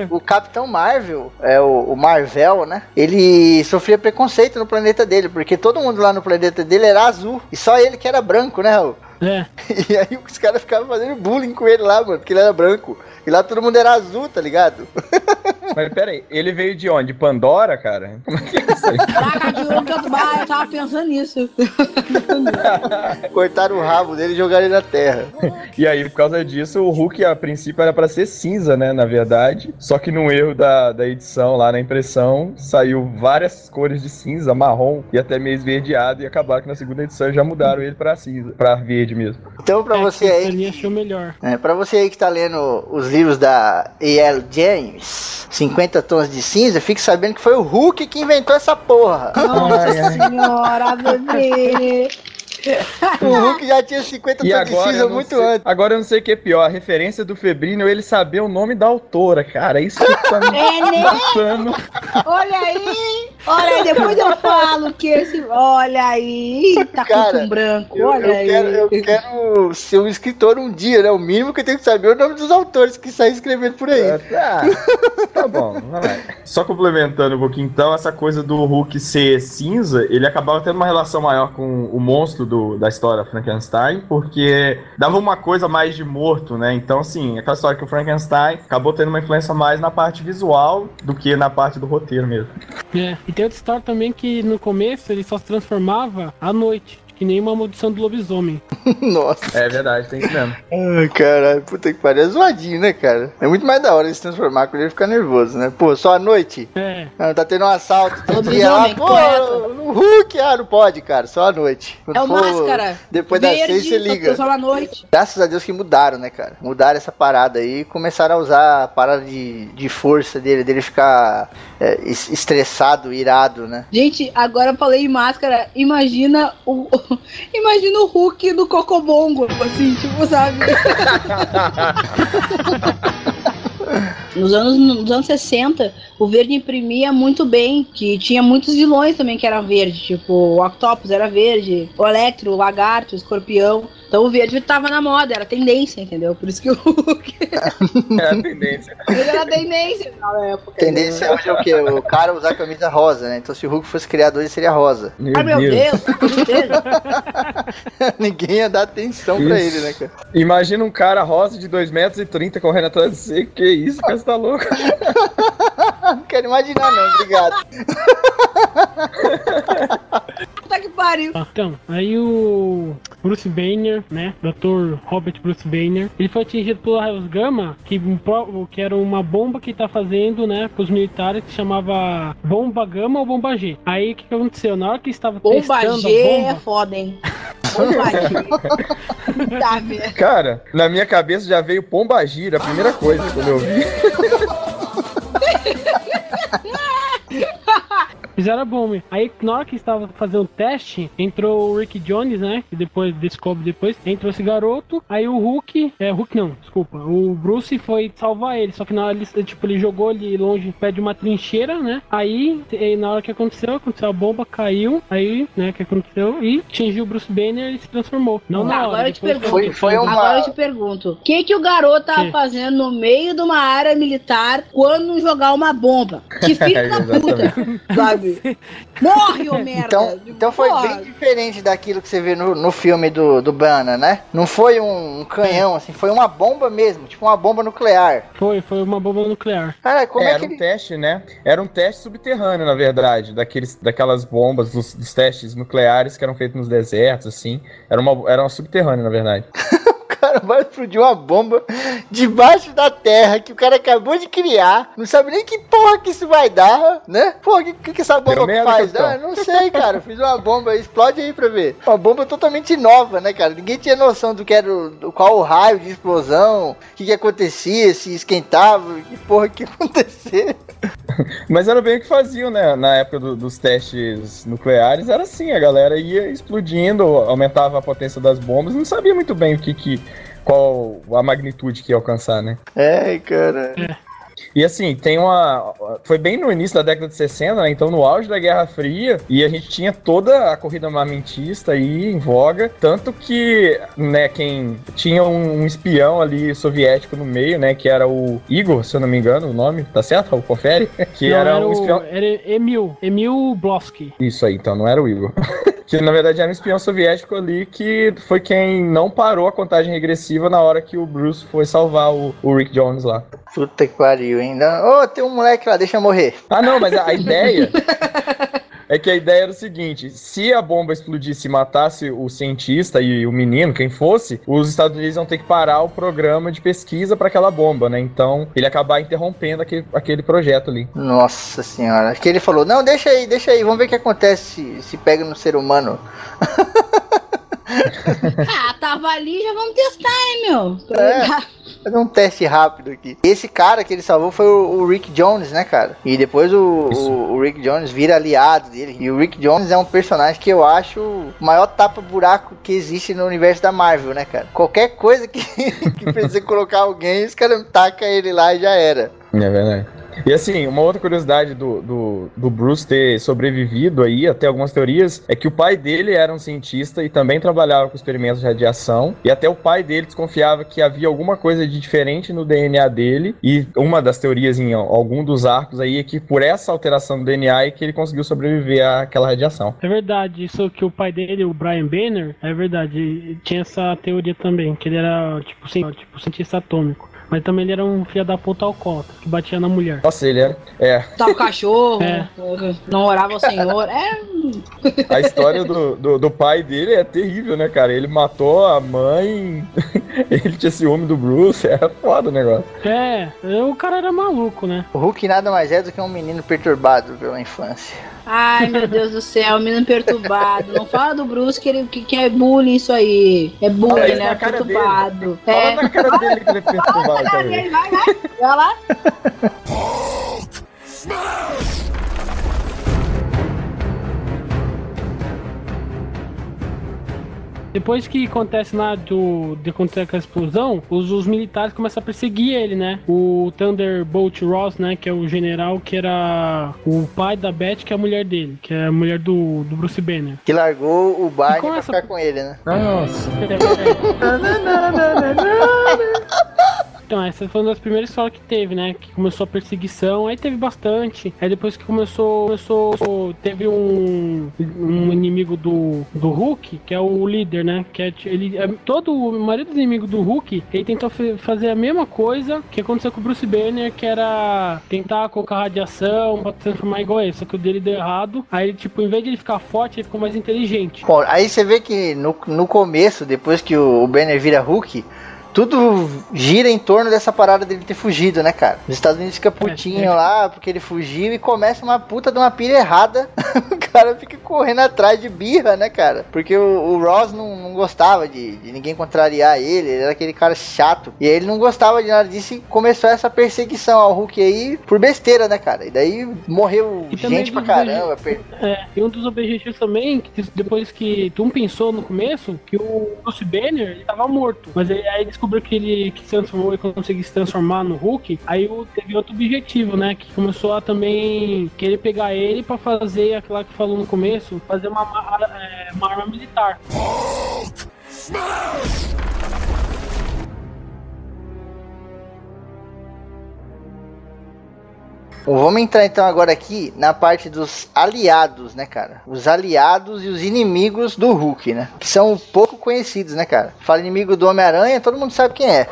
Speaker 2: O Capitão Marvel, é o, o Marvel, né? Ele sofria preconceito no planeta dele, porque todo mundo lá no planeta dele era azul. E só ele que era branco, né, Raul?
Speaker 5: É,
Speaker 2: E aí os caras ficavam fazendo bullying com ele lá, mano, porque ele era branco. E lá todo mundo era azul, tá ligado?
Speaker 4: Mas peraí, ele veio de onde? Pandora, cara? Como é que é isso aí?
Speaker 3: Caraca, de ouro que eu, eu tava pensando nisso.
Speaker 2: Cortaram o rabo dele e jogaram ele na terra.
Speaker 4: E aí, por causa disso, o Hulk a princípio era pra ser cinza, né? Na verdade. Só que num erro da, da edição lá na impressão, saiu várias cores de cinza, marrom e até meio esverdeado. E acabaram que na segunda edição já mudaram ele pra cinza, pra verde mesmo.
Speaker 2: Então, pra
Speaker 5: É,
Speaker 2: você aí.
Speaker 5: Achou melhor.
Speaker 2: É, pra você aí que tá lendo os livros da E.L. James, 50 tons de cinza, fique sabendo que foi o Hulk que inventou essa porra.
Speaker 3: Nossa senhora, bebê.
Speaker 2: O Hulk já tinha 50
Speaker 4: E agora,
Speaker 2: cinza
Speaker 4: eu não
Speaker 2: muito
Speaker 4: sei,
Speaker 2: antes.
Speaker 4: agora eu não sei o que é pior, a referência do Febrino é ele saber o nome da autora, cara. Isso que tá me
Speaker 3: É, né?
Speaker 4: matando.
Speaker 3: Olha aí. Olha aí, depois eu falo que esse. Olha aí. Tá
Speaker 2: Cara,
Speaker 3: com branco.
Speaker 2: Eu,
Speaker 3: Olha
Speaker 2: eu
Speaker 3: aí.
Speaker 2: quero, eu quero ser um escritor um dia, né? O mínimo que eu tenho que saber é o nome dos autores que saem escrevendo por aí.
Speaker 4: É, tá, tá bom, vai. Só complementando um pouquinho, então, essa coisa do Hulk ser cinza, ele acabava tendo uma relação maior com o monstro do- da história Frankenstein, porque dava uma coisa mais de morto, né? Então, assim, aquela história que o Frankenstein acabou tendo uma influência mais na parte visual do que na parte do roteiro mesmo.
Speaker 5: É. E tem outra história também que no começo ele só se transformava à noite. Que nem uma maldição do lobisomem.
Speaker 2: Nossa.
Speaker 4: É verdade, tem isso mesmo.
Speaker 2: Ai, caralho, puta que pariu. É zoadinho, né, cara? É muito mais da hora ele se transformar quando ele ficar nervoso, né? Pô, só à noite?
Speaker 5: É.
Speaker 2: Não, tá tendo um assalto todo dia lá. Pô,
Speaker 3: é
Speaker 2: no Hulk, ah, não pode, cara. Só à noite. Quando
Speaker 3: É o
Speaker 2: for
Speaker 3: máscara.
Speaker 2: Depois das seis você liga.
Speaker 3: Só à noite.
Speaker 2: Graças a Deus que mudaram, né, cara? Mudaram essa parada aí e começaram a usar a parada de, de força dele, dele ficar é, es- estressado, irado, né?
Speaker 3: Gente, agora eu falei em máscara. Imagina o. Imagina o Hulk do Cocobongo, assim, tipo, sabe? Nos anos, nos anos 60, o verde imprimia muito bem, que tinha muitos vilões também que eram verdes, tipo, o Octopus era verde, o Electro, o Lagarto, o Escorpião. Então o verde tava na moda, era tendência, entendeu? Por isso que o Hulk
Speaker 4: É a tendência.
Speaker 3: ele era tendência na época.
Speaker 2: Tendência hoje é o quê? O cara usar camisa rosa, né? Então se o Hulk fosse criado hoje seria rosa.
Speaker 4: Meu,
Speaker 3: Ai meu Deus, com certeza.
Speaker 2: Ninguém ia dar atenção pra
Speaker 4: Isso.
Speaker 2: ele, né, cara?
Speaker 4: Imagina um cara rosa de 2,30 metros e 30 correndo atrás de você. Que isso, cara, você tá louco?
Speaker 2: Não quero imaginar, não, obrigado.
Speaker 3: Puta que pariu.
Speaker 5: Ah, Então, aí o Bruce Banner, né? Dr. Robert Bruce Banner, ele foi atingido pelo raios gama, que, um que era uma bomba que tá fazendo, né, pros militares, que chamava bomba gama ou bomba G. Aí o que, que aconteceu? Na hora que estava
Speaker 3: Bomba
Speaker 5: testando
Speaker 3: G
Speaker 5: a
Speaker 3: é
Speaker 5: bomba,
Speaker 3: foda, hein? Bomba G. tá?
Speaker 4: Cara, na minha cabeça já veio Pomba Gira, a primeira coisa quando eu vi.
Speaker 5: Fizeram a bomba. Aí, na hora que estava fazendo o teste, entrou o Rick Jones, né? Que depois descobre depois. Entrou esse garoto. Aí o Hulk. É, Hulk não, desculpa. O Bruce foi salvar ele. Só que na hora ele, tipo, ele jogou ele longe, perto de uma trincheira, né? Aí, e na hora que aconteceu, aconteceu a bomba, caiu. Aí, né, que aconteceu? E atingiu o Bruce Banner e se transformou. Não
Speaker 3: Tá,
Speaker 5: na hora.
Speaker 3: agora eu te pergunto.
Speaker 2: Foi- foi uma-
Speaker 3: Agora eu te pergunto: o que, que o garoto tava
Speaker 5: Que?
Speaker 3: fazendo no meio de uma área militar quando jogar uma bomba? Que filho da puta, sabe? Morre, ô merda!
Speaker 2: Então, então foi
Speaker 3: Porra.
Speaker 2: bem diferente daquilo que você vê no, no filme do, do Banner, né? Não foi um, um canhão, assim, foi uma bomba mesmo, tipo uma bomba nuclear.
Speaker 5: Foi, foi uma bomba nuclear.
Speaker 2: Cara, como é,
Speaker 4: era
Speaker 2: que
Speaker 4: um
Speaker 2: ele...
Speaker 4: teste, né? Era um teste subterrâneo, na verdade, daqueles, daquelas bombas, dos, dos testes nucleares que eram feitos nos desertos, assim. Era uma, era uma subterrânea, na verdade.
Speaker 2: cara vai explodir uma bomba debaixo da terra que o cara acabou de criar, não sabe nem que porra que isso vai dar, né? Pô, o que, que, que essa bomba
Speaker 4: Deu
Speaker 2: faz? Ah, não sei, cara, fiz uma bomba, explode aí pra ver. Uma bomba totalmente nova, né, cara? Ninguém tinha noção do que era, o, do qual o raio de explosão, o que, que acontecia, se esquentava, que porra que ia acontecer.
Speaker 4: Mas era bem o que faziam, né? Na época do- dos testes nucleares, era assim, a galera ia explodindo, aumentava a potência das bombas, não sabia muito bem o que que. Qual a magnitude que ia alcançar, né?
Speaker 2: É, cara.
Speaker 4: E assim, tem uma. Foi bem no início da década de 60, né? Então, no auge da Guerra Fria, e a gente tinha toda a corrida armamentista aí em voga. Tanto que, né, quem tinha um, um espião ali soviético no meio, né? Que era o Igor, se eu não me engano, o nome, tá certo? Raul? Confere? Que
Speaker 5: Não,
Speaker 4: era,
Speaker 5: era,
Speaker 4: um
Speaker 5: o,
Speaker 4: espião.
Speaker 5: era Emil. Emil Blosky.
Speaker 4: Isso aí, então, não era o Igor. Que na verdade era um espião soviético ali que foi quem não parou a contagem regressiva na hora que o Bruce foi salvar o, o Rick Jones lá.
Speaker 2: Puta que pariu, ainda. Ô, oh, tem um moleque lá, deixa eu morrer.
Speaker 4: Ah, não, mas a, a ideia. é que a ideia era o seguinte: se a bomba explodisse e matasse o cientista e o menino, quem fosse, os Estados Unidos iam ter que parar o programa de pesquisa para aquela bomba, né? Então ele acabar interrompendo aquele, aquele projeto ali.
Speaker 2: Nossa senhora. Que ele falou: não, deixa aí, deixa aí, vamos ver o que acontece se, se pega no ser humano.
Speaker 3: ah, tava ali, já vamos testar, hein, meu?
Speaker 2: É, fazer um teste rápido aqui. Esse cara que ele salvou foi o, o Rick Jones, né, cara? E depois o, o, o, Rick Jones vira aliado dele. E o Rick Jones é um personagem que eu acho o maior tapa-buraco que existe no universo da Marvel, né, cara? Qualquer coisa que, que precisa colocar alguém, os caras tacam ele lá e já era.
Speaker 4: É verdade. E assim, uma outra curiosidade do, do, do, Bruce ter sobrevivido aí, até algumas teorias, é que o pai dele era um cientista e também trabalhava com experimentos de radiação. E até o pai dele desconfiava que havia alguma coisa de diferente no DNA dele. E uma das teorias em algum dos arcos aí é que por essa alteração do DNA é que ele conseguiu sobreviver àquela radiação.
Speaker 5: É verdade, isso que o pai dele, o Brian Banner, é verdade. Tinha essa teoria também, que ele era tipo, tipo cientista atômico. Mas também ele era um filho da puta alcoólatra, que batia na mulher.
Speaker 4: Nossa, ele era. É.
Speaker 3: Tava o cachorro, é. não orava o senhor. É.
Speaker 4: A história do, do, do, pai dele é terrível, né, cara? Ele matou a mãe, ele tinha ciúme do Bruce, é foda o negócio.
Speaker 5: É, o cara era maluco, né?
Speaker 2: O Hulk nada mais é do que um menino perturbado pela infância.
Speaker 3: Ai, meu Deus do céu, menino perturbado. Não fala do Bruce que, ele, que, que é bullying isso aí. É bullying, né? Perturbado.
Speaker 4: Dele. É. Fala na cara dele que ele é perturbado. Fala
Speaker 3: vai, vai. Vai lá.
Speaker 5: Depois que acontece lá do, de acontecer a explosão, os, os, militares começam a perseguir ele, né? O Thunderbolt Ross, né? Que é o general que era o pai da Beth, que é a mulher dele, que é a mulher do, do Bruce Banner.
Speaker 2: Que largou o Barney pra ficar com ele, né?
Speaker 5: Nossa. Então, essa foi uma das primeiras histórias que teve, né? Que começou a perseguição, aí teve bastante. Aí depois que começou, começou teve um, um inimigo do, do Hulk, que é o líder, né? Que é, ele, é, todo o marido do inimigo do Hulk, ele tentou fazer a mesma coisa que aconteceu com o Bruce Banner, que era tentar colocar radiação pra transformar igual ele, só que o dele deu errado. Aí, tipo, em vez de ele ficar forte, ele ficou mais inteligente.
Speaker 2: Bom, aí você vê que no, no começo, depois que o Banner vira Hulk, tudo gira em torno dessa parada dele ter fugido, né, cara? Os Estados Unidos fica putinho é, lá porque ele fugiu e começa uma puta de uma pilha errada. o cara fica correndo atrás de birra, né, cara? Porque o, o Ross não, não gostava de, de, ninguém contrariar ele, ele era aquele cara chato. E ele não gostava de nada disso e começou essa perseguição ao Hulk aí por besteira, né, cara? E daí morreu e gente pra caramba.
Speaker 5: É, e um dos objetivos também, que depois que tu pensou no começo, que o Bruce Banner ele tava morto. Mas aí, aí descobriu descobriu que ele que se transformou e conseguiu se transformar no Hulk, aí teve outro objetivo, né? Que começou a também querer pegar ele para fazer aquela que falou no começo, fazer uma, é, uma arma militar. Hulk! Smash!
Speaker 2: Vamos entrar então agora aqui na parte dos aliados, né, cara? Os aliados e os inimigos do Hulk, né? Que são pouco conhecidos, né, cara? Fala inimigo do Homem-Aranha, todo mundo sabe quem é.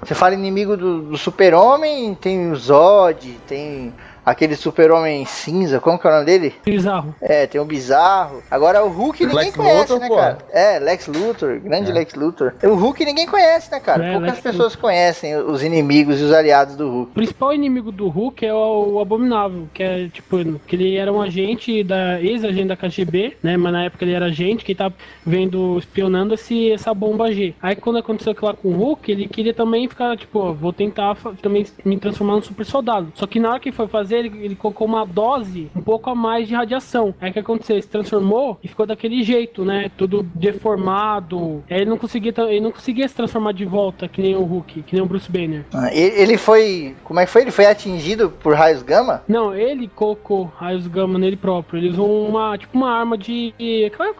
Speaker 2: Você fala inimigo do, do Super-Homem, tem o Zod, tem aquele super-homem cinza, como que é o nome dele?
Speaker 5: Bizarro.
Speaker 2: É, tem o Bizarro. Agora o Hulk ninguém Lex conhece, Luthor, né, cara? É, Lex Luthor, grande é. Lex Luthor. O Hulk ninguém conhece, né, cara? É, Poucas Lex pessoas Luthor. conhecem os inimigos e os aliados do Hulk.
Speaker 5: O principal inimigo do Hulk é o, o Abominável, que é, tipo, que ele era um agente da ex-agente da KGB, né, mas na época ele era agente que tava vendo, espionando esse, essa bomba G. Aí quando aconteceu aquilo lá com o Hulk, ele queria também ficar, tipo, vou tentar também me transformar num super soldado. Só que na hora que foi fazer, ele, ele colocou uma dose um pouco a mais de radiação. Aí o que aconteceu? Ele se transformou e ficou daquele jeito, né? Tudo deformado. Aí ele não conseguia, ele não conseguia se transformar de volta, que nem o Hulk, que nem o Bruce Banner.
Speaker 2: Ah, ele foi. Como é que foi? Ele foi atingido por raios gama?
Speaker 5: Não, ele colocou raios gama nele próprio. Ele usou uma, tipo, uma arma de.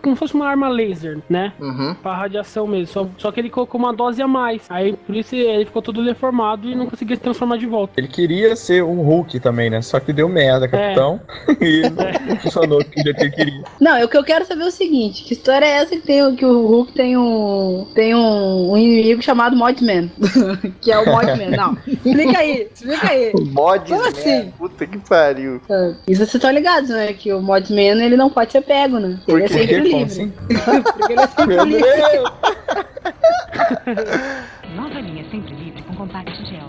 Speaker 5: Como se fosse uma arma laser, né?
Speaker 2: Uhum.
Speaker 5: Pra radiação mesmo. Só, só que ele colocou uma dose a mais. Aí por isso ele ficou todo deformado e não conseguia se transformar de volta.
Speaker 4: Ele queria ser um Hulk também, né? Só que deu merda, capitão. É. e não funcionou do jeito que ele queria.
Speaker 3: Não, é o que eu quero saber é o seguinte: que história é essa que, tem, que o Hulk tem um, tem um, um inimigo chamado Modman? que é o Modman. Não, explica aí, explica aí.
Speaker 2: Mods,
Speaker 3: Como
Speaker 2: né?
Speaker 3: assim?
Speaker 2: Puta que pariu.
Speaker 3: Ah, Isso vocês estão ligados, né? Que o Modman ele não pode ser pego, né?
Speaker 2: Por
Speaker 3: Ele é sempre
Speaker 4: Como
Speaker 3: livre.
Speaker 4: assim?
Speaker 3: Porque ele é sempre
Speaker 2: Meu
Speaker 3: livre.
Speaker 2: Deus!
Speaker 7: Nova linha sempre livre com compacto gel.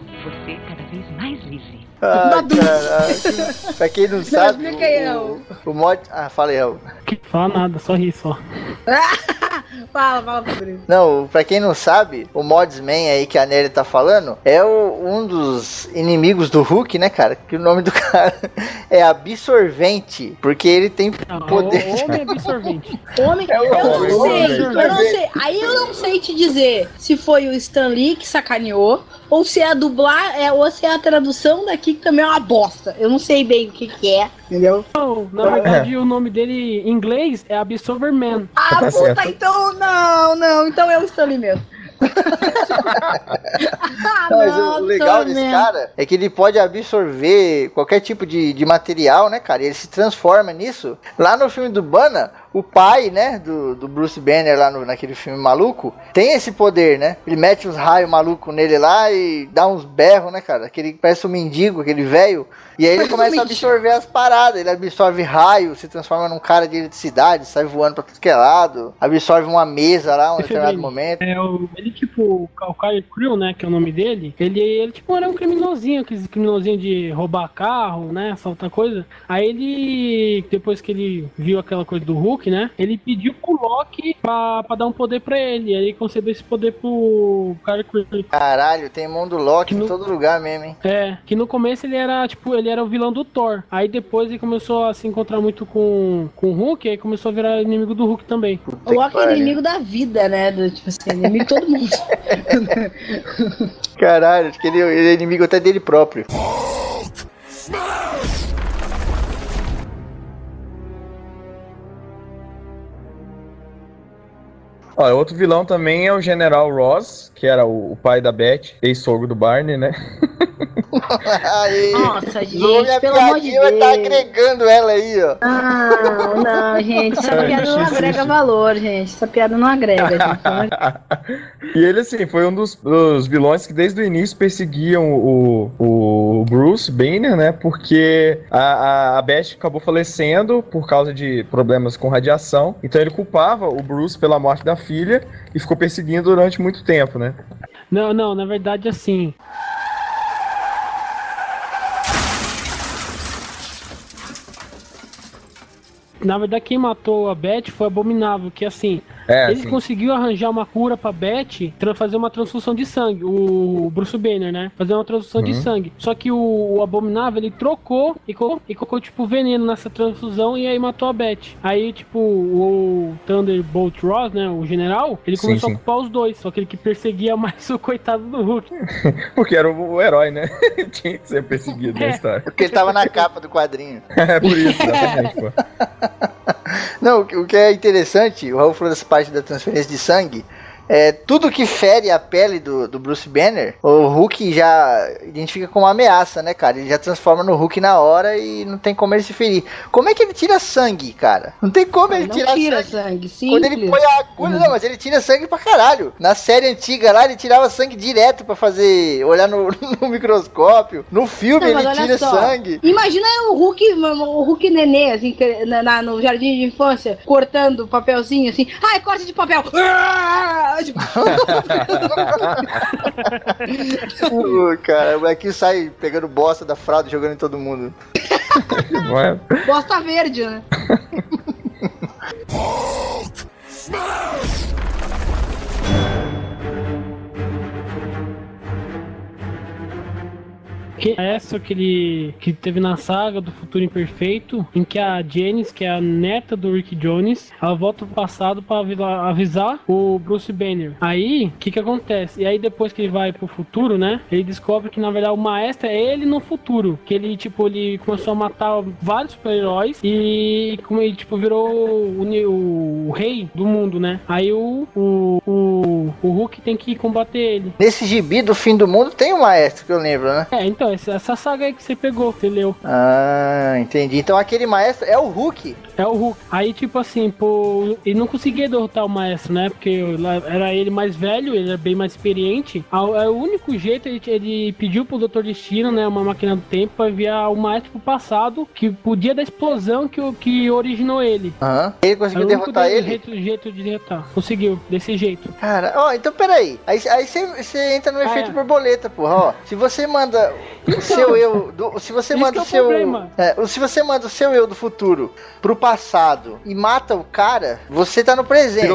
Speaker 2: Caraca. Pra quem não sabe,
Speaker 3: explica aí,
Speaker 2: o, o mod... Ah, fala aí, Raul.
Speaker 5: Que fala nada, só ri só.
Speaker 3: Fala, fala, Fabrício.
Speaker 2: Não, pra quem não sabe, o Modsman aí que a Nery tá falando é o- um dos inimigos do Hulk, né, cara? Que o nome do cara é Absorvente, porque ele tem
Speaker 5: Não,
Speaker 2: poder.
Speaker 5: o homem absorvente.
Speaker 3: Homem,
Speaker 2: É o
Speaker 3: eu não
Speaker 2: homem,
Speaker 3: sei, eu não sei. Aí eu não sei te dizer se foi o Stan Lee que sacaneou, ou se é a dublar, é, ou se é a tradução daqui que também é uma bosta. Eu não sei bem o que, que é, entendeu?
Speaker 5: Não, na verdade, o nome dele em inglês é Absorber Man.
Speaker 3: Ah,
Speaker 4: Tá
Speaker 3: puta,
Speaker 4: certo.
Speaker 3: então não, não, então é o Stan Lee mesmo. ah,
Speaker 2: Mas o-
Speaker 3: não,
Speaker 2: o legal desse
Speaker 3: Lee.
Speaker 2: cara é que ele pode absorver qualquer tipo de, de material, né, cara? E ele se transforma nisso. Lá no filme do Bana, o pai, né, do, do Bruce Banner lá no, naquele filme maluco, tem esse poder, né? Ele mete uns raios malucos nele lá e dá uns berros, né, cara? Aquele parece um mendigo, aquele velho. E aí ele começa a absorver as paradas. Ele absorve raio, se transforma num cara de eletricidade, sai voando pra tudo que é lado. Absorve uma mesa lá, um
Speaker 5: Esse
Speaker 2: determinado
Speaker 5: bem.
Speaker 2: momento.
Speaker 5: É, o, ele, tipo, o Kyle Crew, né, que é o nome dele, ele, ele, tipo, era um criminosinho, aqueles criminosinho de roubar carro, né, assaltar coisa. Aí ele, depois que ele viu aquela coisa do Hulk, né, ele pediu pro Loki pra, pra dar um poder pra ele. Aí ele concedeu esse poder pro Kyle Crew.
Speaker 2: Caralho, tem mundo Loki em
Speaker 5: No-
Speaker 2: todo lugar mesmo, hein?
Speaker 5: É, que no começo ele era, tipo, ele era o vilão do Thor. Aí depois ele começou a se encontrar muito com, com o Hulk, aí começou a virar inimigo do Hulk também.
Speaker 3: O Loki é inimigo da vida, né? Do, tipo assim, inimigo de todo mundo.
Speaker 2: Caralho, acho que ele, ele é inimigo até dele próprio.
Speaker 4: Ó, outro vilão também é o General Ross, que era o, o pai da Beth, ex-sogro do Barney, né?
Speaker 2: Aí,
Speaker 3: Nossa, gente, pelo amor de
Speaker 2: tá
Speaker 3: Deus.
Speaker 2: agregando ela aí, ó.
Speaker 3: Não, não, gente, essa piada não agrega valor, gente. Essa piada não agrega, gente.
Speaker 4: e ele, assim, foi um dos, dos vilões que desde o início perseguiam o, o Bruce Banner, né? Porque a, a, a Beth acabou falecendo por causa de problemas com radiação. Então ele culpava o Bruce pela morte da filha e ficou perseguindo durante muito tempo, né?
Speaker 5: Não, não, na verdade, assim. Na verdade, quem matou a Beth foi abominável, que assim,
Speaker 4: É,
Speaker 5: ele
Speaker 4: assim,
Speaker 5: conseguiu arranjar uma cura pra Beth, fazer uma transfusão de sangue, o Bruce Banner, né? Fazer uma transfusão de
Speaker 4: Uhum.
Speaker 5: sangue. Só que o, o abominável, ele trocou e, co- e colocou, tipo, veneno nessa transfusão e aí matou a Beth. Aí, tipo, o Thunderbolt Ross, né, o general, ele
Speaker 4: Sim,
Speaker 5: começou
Speaker 4: sim.
Speaker 5: a culpar os dois, só que ele que perseguia mais o coitado do Hulk.
Speaker 4: porque era o, o herói, né? Tinha que ser perseguido na
Speaker 5: É.
Speaker 4: história.
Speaker 2: Porque ele tava na capa do quadrinho.
Speaker 4: É por isso, exatamente, pô.
Speaker 2: Não, o que- é interessante, o Raul falou dessa parte da transferência de sangue. É, tudo que fere a pele do, do Bruce Banner, o Hulk já identifica como uma ameaça, né, cara? Ele já transforma no Hulk na hora e não tem como ele se ferir. Como é que ele tira sangue, cara? Não tem como ele
Speaker 3: Não
Speaker 2: tirar
Speaker 3: tira
Speaker 2: sangue.
Speaker 3: sangue,
Speaker 2: Quando ele põe a agulha, não, mas ele tira sangue pra caralho. Na série antiga lá, ele tirava sangue direto pra fazer, olhar no, no microscópio. No filme,
Speaker 3: Não,
Speaker 2: ele tira
Speaker 3: só.
Speaker 2: sangue.
Speaker 3: Imagina o Hulk, o Hulk nenê, assim, na, na- no jardim de infância, cortando papelzinho, assim. Ai, corte de papel! Ah! Tipo,
Speaker 2: Ô, cara, o molequinho sai pegando bosta da fralda e jogando em todo mundo.
Speaker 4: É?
Speaker 3: bosta verde, né?
Speaker 5: Que é essa que ele que teve na saga do Futuro Imperfeito, em que a Janice, que é a neta do Rick Jones, ela volta pro passado pra avila- avisar o Bruce Banner. Aí, o que que acontece? E aí depois que ele vai pro futuro, né? Ele descobre que na verdade o maestro é ele no futuro, que ele tipo ele começou a matar vários super-heróis e como ele tipo virou o, o- o rei do mundo, né? Aí o, o, o o, o Hulk tem que combater ele.
Speaker 2: Nesse gibi do fim do mundo tem um maestro que eu lembro, né?
Speaker 5: É, então, essa, essa saga aí que você pegou, você leu.
Speaker 2: Ah, entendi. Então aquele maestro é o Hulk.
Speaker 5: É o Hulk. Aí, tipo assim, pô, ele não conseguia derrotar o maestro, né? Porque era ele mais velho, ele era bem mais experiente. É O único jeito, ele, ele pediu pro Dr. Destino, né? Uma máquina do tempo, pra enviar o maestro pro passado, que podia da explosão que, que originou ele.
Speaker 2: Aham. Ele
Speaker 5: É
Speaker 2: conseguiu
Speaker 5: único
Speaker 2: derrotar
Speaker 5: de-
Speaker 2: ele?
Speaker 5: Jeito, jeito de derrotar. Conseguiu, desse jeito.
Speaker 2: Cara, ó, então peraí. Aí você entra no
Speaker 5: Ah,
Speaker 2: efeito
Speaker 5: é.
Speaker 2: borboleta, porra, ó. Se você manda o seu eu. do- se você manda
Speaker 5: é
Speaker 2: o seu. é, se você manda o seu eu do futuro pro passado e mata o cara, você tá no presente.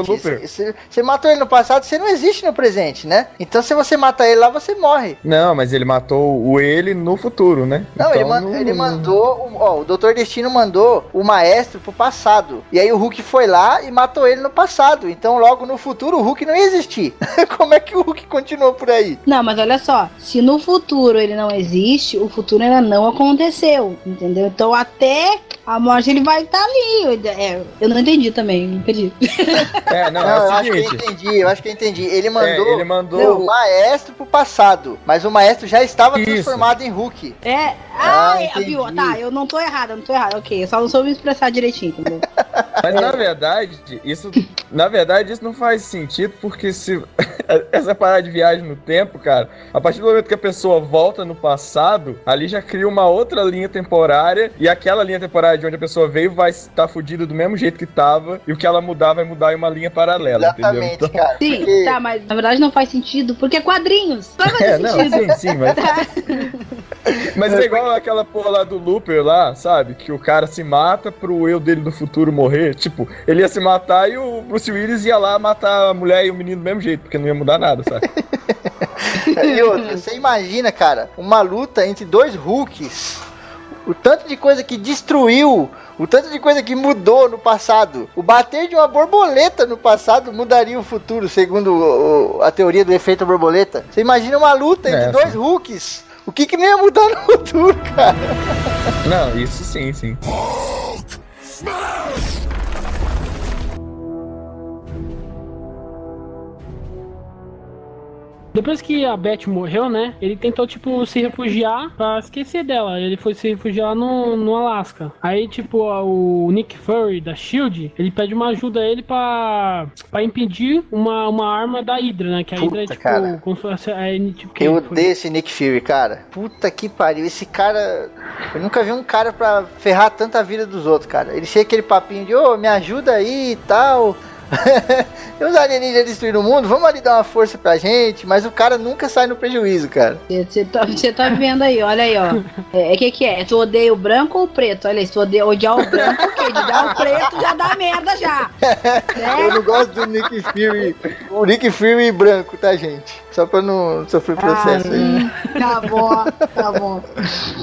Speaker 2: Você- matou ele no passado, você não existe no presente, né? Então se você matar ele lá, você morre.
Speaker 4: Não, mas ele matou o ele no futuro, né?
Speaker 2: Não, ele,
Speaker 4: Então,
Speaker 2: man-
Speaker 4: não-
Speaker 2: ele mandou. o- Ó, o Doutor Destino mandou o maestro pro passado. E aí o Hulk foi lá e matou ele no passado. Então, logo no futuro, o Hulk não ia existir. Como é que o Hulk continuou por aí?
Speaker 3: Não, mas olha só, se no futuro ele não existe, o futuro ainda não aconteceu, entendeu? Então até a morte ele vai estar ali. Eu, é, eu não entendi também, me perdi.
Speaker 4: É, não,
Speaker 2: Não,
Speaker 4: é
Speaker 2: eu acho que eu entendi, eu acho que eu entendi. Ele mandou,
Speaker 4: É, ele mandou.
Speaker 2: o maestro pro passado. Mas o maestro já estava
Speaker 4: Isso.
Speaker 2: transformado em Hulk.
Speaker 3: É,
Speaker 2: Ah, entendi.
Speaker 3: viu? Tá, eu não tô errada, eu não tô errada, ok. Eu só não soube me expressar direitinho, entendeu?
Speaker 4: Mas na verdade, isso. Na verdade, isso não faz sentido, porque se. Essa parada de viagem no tempo, cara, a partir do momento que a pessoa volta no passado, ali já cria uma outra linha temporária, e aquela linha temporária de onde a pessoa veio vai estar fudida do mesmo jeito que tava, e o que ela mudar vai mudar em uma linha paralela, entendeu?
Speaker 2: Exatamente,
Speaker 4: Então,
Speaker 2: cara.
Speaker 3: Sim,
Speaker 2: porque-
Speaker 3: tá, mas na verdade não faz sentido, porque é quadrinhos. Não vai
Speaker 4: É,
Speaker 3: fazer
Speaker 4: não,
Speaker 3: sentido.
Speaker 4: sim, sim, mas. Mas é igual aquela porra lá do Looper lá, sabe? Que o cara se mata pro eu dele do futuro morrer. Tipo, ele ia se matar e o Bruce Willis ia lá matar a mulher e o menino do mesmo jeito, porque não ia mudar nada, sabe?
Speaker 2: E outra, você imagina, cara, uma luta entre dois Hulks. O tanto de coisa que destruiu, o tanto de coisa que mudou no passado. O bater de uma borboleta no passado mudaria o futuro, segundo o- o- a teoria do efeito borboleta. Você imagina uma luta entre
Speaker 4: É,
Speaker 2: dois
Speaker 4: sim.
Speaker 2: Hulks. O que, que não ia mudar no futuro, cara?
Speaker 4: Não, isso sim, sim.
Speaker 5: Depois que a Beth morreu, né? Ele tentou, tipo, se refugiar pra esquecer dela. Ele foi se refugiar no, no Alasca. Aí, tipo, o Nick Fury da Shield, ele pede uma ajuda a ele pra, pra impedir uma, uma arma da Hydra, né? Que a Hydra é tipo.
Speaker 2: cara.
Speaker 5: Como se fosse. É, tipo,
Speaker 2: Eu odeio esse Nick Fury, cara. Puta que pariu. Esse cara. Eu nunca vi um cara pra ferrar tanta vida dos outros, cara. Ele chega aquele papinho de, ô, me ajuda aí e tal. e os alienígenas destruíram o mundo, vamos ali dar uma força pra gente. Mas o cara nunca sai no prejuízo, cara.
Speaker 3: Você tá, tá vendo aí, olha aí, ó. É, o que que é? Tu odeia o branco ou o preto? Olha aí, se tu odeia odiar o branco, o quê? De dar o preto já dá merda já.
Speaker 2: Eu
Speaker 3: Né?
Speaker 2: não gosto do Nick Fury. O Nick Fury branco, tá, gente? Só pra não sofrer processo aí.
Speaker 3: hum, tá bom, tá bom.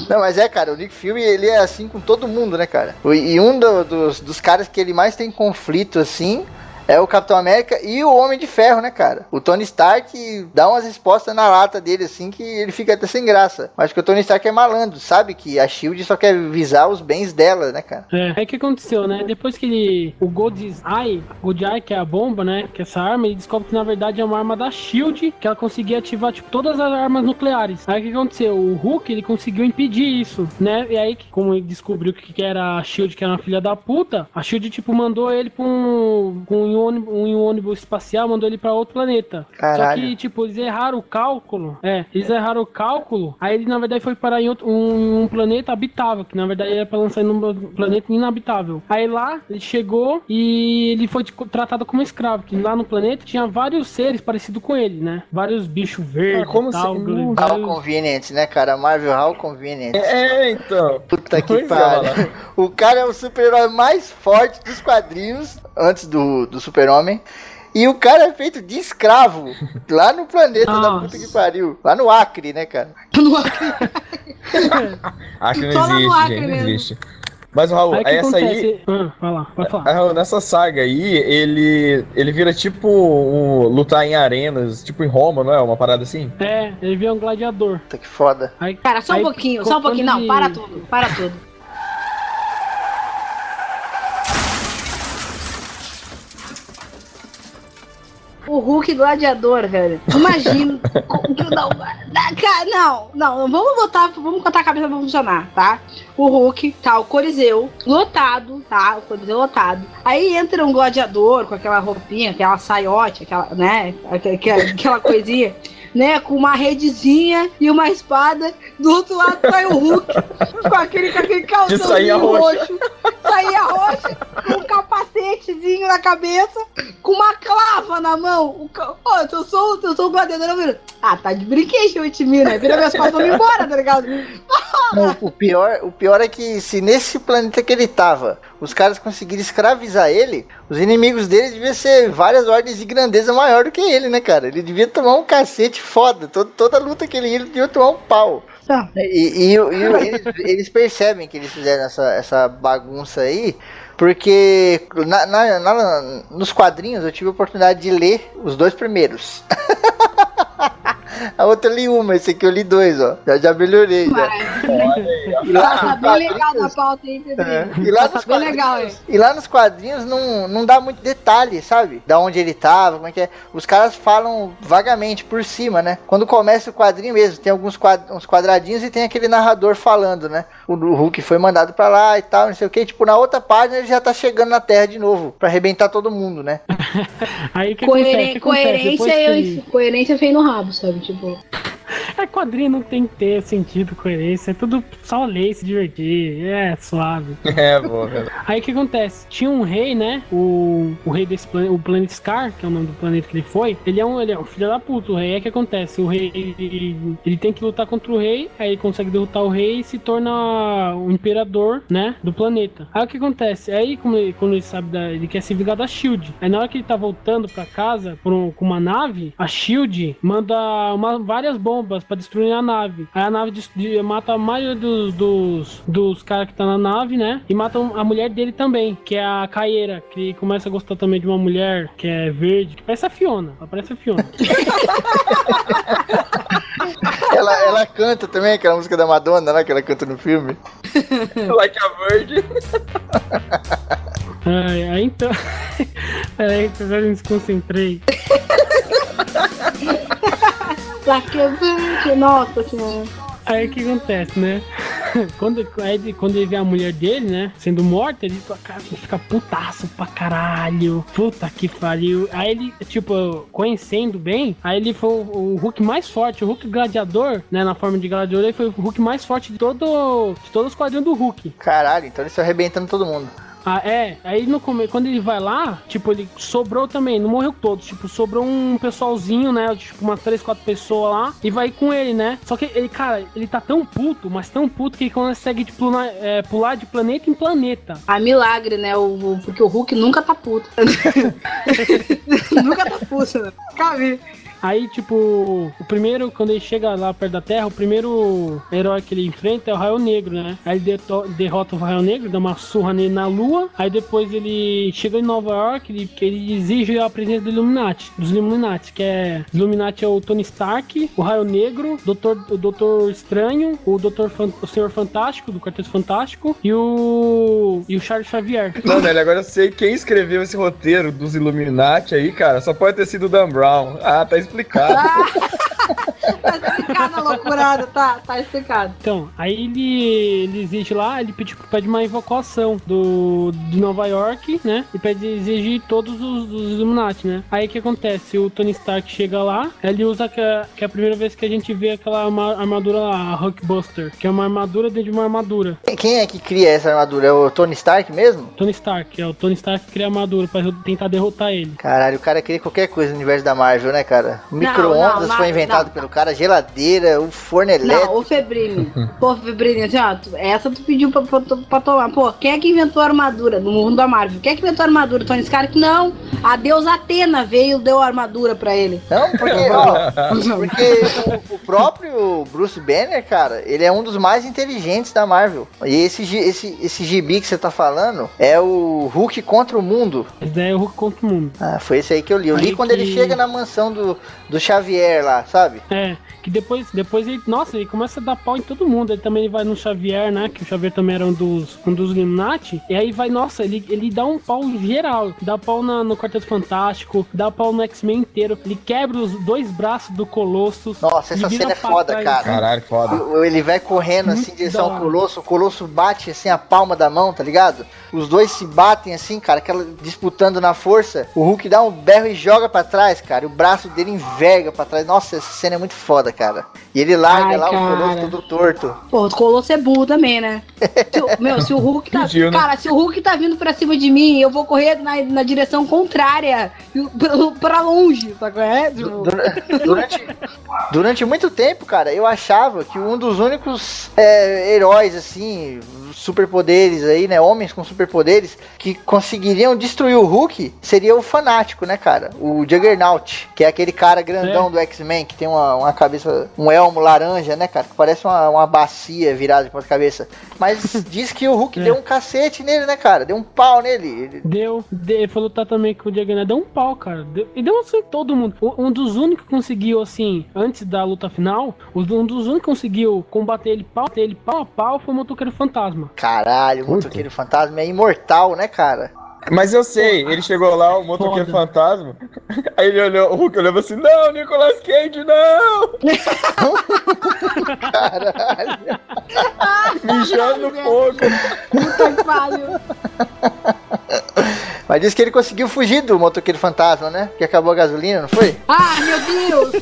Speaker 2: Não, mas é, cara, o Nick Fury, ele é assim com todo mundo, né, cara? E um do- dos, dos caras que ele mais tem conflito, assim, é o Capitão América e o Homem de Ferro, né, cara? O Tony Stark dá umas respostas na lata dele, assim, que ele fica até sem graça. Mas que o Tony Stark é malandro, sabe? Que a SHIELD só quer visar os bens dela, né, cara?
Speaker 5: É, o que aconteceu, né? Depois que ele. O God's Eye, God's Eye, que é a bomba, né? Que é essa arma, ele descobre que na verdade é uma arma da Shield, que ela conseguia ativar, tipo, todas as armas nucleares. Aí o que aconteceu? O Hulk, ele conseguiu impedir isso, né? E aí, como ele descobriu que era a Shield, que era uma filha da puta, a Shield, tipo, mandou ele pra um, com um, ônibus, um ônibus espacial, mandou ele pra outro planeta. Só
Speaker 2: Caralho.
Speaker 5: que, tipo, eles erraram o cálculo. É, eles erraram o cálculo. Aí ele, na verdade, foi parar em outro, um, um planeta habitável, que na verdade era pra lançar em um planeta inabitável. Aí lá, ele chegou e ele foi tratado como escravo. Que lá no planeta tinha vários seres parecidos com ele, né? Vários bichos verdes
Speaker 4: Ah, como
Speaker 5: tal.
Speaker 4: assim?
Speaker 5: vários-
Speaker 2: How convenient, né, cara? Marvel How convenient.
Speaker 4: É, então.
Speaker 2: Puta que
Speaker 4: é,
Speaker 2: pariu. O cara é o super-herói mais forte dos quadrinhos, antes do, do super-homem. E o cara é feito de escravo lá no planeta da
Speaker 5: Nossa.
Speaker 2: puta que pariu. Lá no Acre, né, cara?
Speaker 4: Acho que
Speaker 3: Só
Speaker 4: não
Speaker 3: no
Speaker 4: existe,
Speaker 3: Acre
Speaker 4: gente, não existe. Mas, Raul,
Speaker 5: Aí o
Speaker 4: essa aí.
Speaker 5: Ah, vai lá, pode falar.
Speaker 4: Ah, Raul, Nessa saga aí, ele, ele vira tipo um, lutar em arenas, tipo em Roma, não é? Uma parada assim?
Speaker 5: É, ele vira um gladiador.
Speaker 2: Puta que foda.
Speaker 5: Aí,
Speaker 3: Cara, só um
Speaker 5: aí,
Speaker 3: pouquinho, só um pouquinho. Não, para tudo, para tudo. O Hulk gladiador, velho. Imagina. não, não, não, vamos botar, vamos botar a cabeça pra funcionar, tá? O Hulk, tá, o Coliseu, lotado, tá? O Coliseu lotado. Aí entra um gladiador com aquela roupinha, aquela saiote, aquela, né? Aquela, aquela coisinha né? Com uma redezinha e uma espada. Do outro lado sai o Hulk com aquele, com aquele calçãozinho roxo. Saia roxa, com capacetezinho na cabeça, com uma clava na mão. Ô, eu sou, eu sou o gladiador, eu Ah, tá de brinquedo, time, né? Vira minhas costas e embora, tá ligado?
Speaker 2: Não, o, pior, o pior é que se nesse planeta que ele tava, os caras conseguirem escravizar ele, os inimigos dele deviam ser várias ordens de grandeza maior do que ele, né, cara? Ele devia tomar um cacete foda. Toda, toda luta que ele ia, ele devia tomar um pau. Tá. E, e, e eles, eles, percebem que eles fizeram essa, essa bagunça aí, porque na, na, na, nos quadrinhos eu tive a oportunidade de ler os dois primeiros. A outra eu li uma, esse aqui eu li dois, ó. Já, já melhorei. Já.
Speaker 3: E lá tá bem legal na pauta,
Speaker 2: é. E lá nos legal, E lá nos quadrinhos não, não dá muito detalhe, sabe? Da onde ele tava, como é que é. Os caras falam vagamente por cima, né? Quando começa o quadrinho mesmo, tem alguns quad, uns quadradinhos e tem aquele narrador falando, né? O, Hulk foi mandado pra lá e tal, não sei o que. Tipo, na outra página ele já tá chegando na Terra de novo, pra arrebentar todo mundo, né?
Speaker 3: Aí que Coeren acontece, coerência, que... coerência feio no rabo, sabe? Tipo.
Speaker 5: É quadrinho não tem que ter sentido, coerência. É tudo só ler e se divertir. É suave.
Speaker 4: É, boa.
Speaker 5: Aí o que acontece? Tinha um rei, né? O, o rei desse planeta, o Planet Scar, que é o nome do planeta que ele foi. Ele é um, ele é um filho da puta. O rei é que acontece. O rei ele, ele tem que lutar contra o rei. Aí ele consegue derrotar o rei e se torna o imperador, né? Do planeta. Aí o que acontece? Aí, como ele, quando ele sabe da, ele quer se vingar da Shield. Aí na hora que ele tá voltando pra casa um, com uma nave, a Shield manda uma, várias bombas pra destruir a nave. Aí a nave de, de, mata a maioria dos, dos, dos caras que tá na nave, né? E matam a mulher dele também, que é a Caeira, que começa a gostar também de uma mulher que é verde, que parece a Fiona. Ela parece a Fiona.
Speaker 2: ela, ela canta também aquela música da Madonna, né? Que ela canta no filme.
Speaker 4: like a Virgin.
Speaker 5: Ai, aí então. Peraí, que eu me desconcentrei.
Speaker 3: Nossa senhora.
Speaker 5: Aí o que acontece, né? quando, aí, quando ele vê a mulher dele, né? Sendo morta, ele fica putaço pra caralho. Puta que pariu. Aí ele, tipo, conhecendo bem, aí ele foi o, o Hulk mais forte, o Hulk gladiador, né? Na forma de gladiador, ele foi o Hulk mais forte de todo de todos os quadrinhos do Hulk.
Speaker 2: Caralho, então ele está arrebentando todo mundo.
Speaker 5: Ah, é. Aí no come... quando ele vai lá, tipo, ele sobrou também, não morreu todos. Tipo, sobrou um pessoalzinho, né? Tipo, umas três, quatro pessoas lá. E vai com ele, né? Só que ele, cara, ele tá tão puto, mas tão puto que ele consegue tipo, pular, é, pular de planeta em planeta.
Speaker 3: Ah, milagre, né? O, o, porque o Hulk nunca tá puto. nunca tá puto, né? Cabe.
Speaker 5: Aí, tipo, o primeiro, quando ele chega lá perto da Terra, o primeiro herói que ele enfrenta é o Raio Negro, né? Aí ele derrota o Raio Negro, dá uma surra nele na Lua. Aí depois ele chega em Nova York, ele, ele exige a presença do Illuminati, dos Illuminati, que é... Os Illuminati é o Tony Stark, o Raio Negro, Doutor, o Doutor Estranho, o Doutor o Senhor Fantástico, do Quarteto Fantástico, e o... e o Charles Xavier.
Speaker 4: Não, velho, agora eu sei quem escreveu esse roteiro dos Illuminati aí, cara, só pode ter sido o Dan Brown. Ah, tá explicado complicado.
Speaker 3: tá explicado a loucurada, tá, tá explicado.
Speaker 5: Então, aí ele, ele exige lá, ele pede, pede uma evacuação do, de Nova York, né? E pede exigir todos os, os Illuminati, né? Aí o que acontece? O Tony Stark chega lá, ele usa que é, que é a primeira vez que a gente vê aquela armadura lá, a Hulkbuster, que é uma armadura dentro de uma armadura.
Speaker 2: Quem é que cria essa armadura? É o Tony Stark mesmo?
Speaker 5: Tony Stark, é o Tony Stark que cria a armadura pra tentar derrotar ele.
Speaker 2: Caralho, o cara cria qualquer coisa no universo da Marvel, né, cara? Micro-ondas foi inventado não. pelo cara, geladeira, o forno elétrico.
Speaker 3: Não, o Febrini. Pô, Febrini, assim, ó, essa tu pediu pra, pra, pra, tomar. Pô, quem é que inventou a armadura no mundo da Marvel? Quem é que inventou a armadura? Tony Stark? Não. A deusa Atena veio e deu a armadura pra ele.
Speaker 2: Não, porque, ó, porque o, o, próprio Bruce Banner, cara, ele é um dos mais inteligentes da Marvel. E esse, esse, esse gibi que você tá falando é o Hulk contra o mundo.
Speaker 5: Esse daí é o Hulk contra o mundo.
Speaker 2: Ah, foi esse aí que eu li. Eu li aí quando que... ele chega na mansão do, do Xavier lá, sabe?
Speaker 5: É, É, que depois, depois ele, nossa, ele começa a dar pau em todo mundo. Ele também vai no Xavier, né? Que o Xavier também era um dos, um dos Illuminati. E aí vai, nossa, ele, ele dá um pau geral. Dá pau na, no Quarteto Fantástico, dá pau no X-Men inteiro. Ele quebra os dois braços do Colossus.
Speaker 2: Nossa, essa cena é foda,
Speaker 5: trás.
Speaker 2: cara.
Speaker 4: Caralho, foda.
Speaker 2: Ele vai correndo assim em direção ao. Colosso, o Colosso bate assim a palma da mão, tá ligado? Os dois se batem assim, cara, aquela disputando na força. O Hulk dá um berro e joga pra trás, cara. E o braço dele enverga pra trás. Nossa, essa cena é muito foda, cara. E ele larga
Speaker 3: Ai,
Speaker 2: lá
Speaker 3: cara.
Speaker 2: o Colosso todo torto.
Speaker 3: Pô, o Colosso é burro também, né? Se o- meu, se o Hulk tá.
Speaker 4: Pediu, né?
Speaker 3: Cara, se o Hulk tá vindo pra cima de mim, eu vou correr na, na direção contrária. pra- longe, sabe qual é?
Speaker 2: Dura- Durante, durante muito tempo, cara, eu achava que um dos únicos é, heróis, assim, superpoderes aí, né? Homens com superpoderes que conseguiriam destruir o Hulk seria o fanático, né, cara? O Juggernaut, que é aquele cara grandão
Speaker 5: É.
Speaker 2: do X-Men, que tem uma, uma cabeça, um elmo laranja, né, cara? Que parece uma, uma bacia virada de ponta cabeça. Mas diz que o Hulk
Speaker 5: É.
Speaker 2: deu um cacete nele, né, cara? Deu um pau nele. Ele-
Speaker 5: Deu, deu, ele foi lutar também com o Juggernaut, deu um pau, cara. Deu, e deu assim todo mundo. Um um dos únicos que conseguiu, assim, antes da luta final, um dos únicos que conseguiu combater ele pau, ele pau a pau foi o Motoqueiro Fantasma.
Speaker 2: Caralho, o motoqueiro fantasma é imortal, né, cara?
Speaker 4: Mas eu sei, ele chegou lá, o motoqueiro
Speaker 5: Foda.
Speaker 4: fantasma. Aí ele olhou, o Hulk olhou assim: Não, Nicolas Cage, não!
Speaker 2: Caralho.
Speaker 4: Mijando no fogo.
Speaker 3: puta que pariu.
Speaker 2: Mas diz que ele conseguiu fugir do motoqueiro fantasma, né? Que acabou a gasolina, não foi?
Speaker 3: Ah, meu Deus!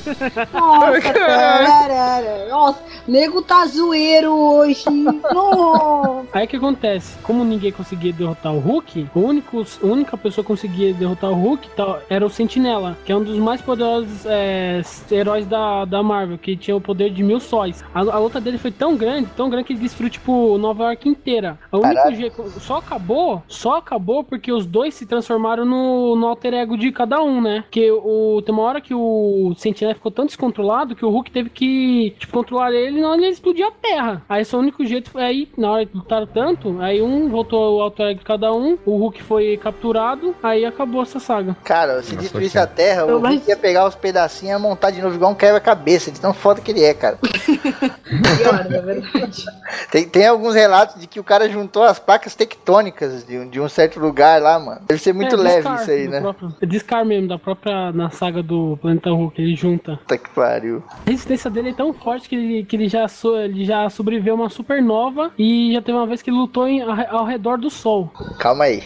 Speaker 3: Nossa, cara. Nossa, nego tá zoeiro hoje. Nossa.
Speaker 5: Aí o que acontece? Como ninguém conseguia derrotar o Hulk, o único, a única pessoa que conseguia derrotar o Hulk tá- era o Sentinela, que é um dos mais poderosos é, heróis da, da Marvel, que tinha o poder de mil sóis. A, a luta dele foi tão grande, tão grande que ele destruiu, tipo, Nova York inteira. O único
Speaker 2: Caralho.
Speaker 5: jeito. Só acabou, só acabou porque os dois se transformaram no, no alter ego de cada um, né? Porque o, tem uma hora que o Sentinela ficou tão descontrolado que o Hulk teve que tipo, controlar ele e não ele explodir a terra. Aí só o único jeito foi aí, na hora que lutaram tanto, aí um voltou ao alter ego de cada um, o Hulk foi capturado, aí acabou essa saga.
Speaker 2: Cara, se
Speaker 4: Nossa,
Speaker 2: destruísse
Speaker 4: cara.
Speaker 2: a Terra, o
Speaker 3: Eu
Speaker 2: Hulk ia pegar os pedacinhos e montar de novo igual um quebra-cabeça, de tão foda que ele é, cara.
Speaker 3: Pior, na verdade.
Speaker 2: Tem, tem alguns relatos de que o cara juntou as placas tectônicas de, um- de um certo lugar lá, mano. Deve ser muito
Speaker 5: É,
Speaker 2: leve isso aí, né?
Speaker 5: Próprio, é Discar mesmo, da própria, na saga do Planeta Hulk, ele junta.
Speaker 2: Puta que pariu.
Speaker 5: A resistência dele é tão forte que ele, que ele, já, so, ele já sobreviveu a uma supernova e já teve uma vez que lutou em, ao, ao redor do Sol.
Speaker 2: Calma aí.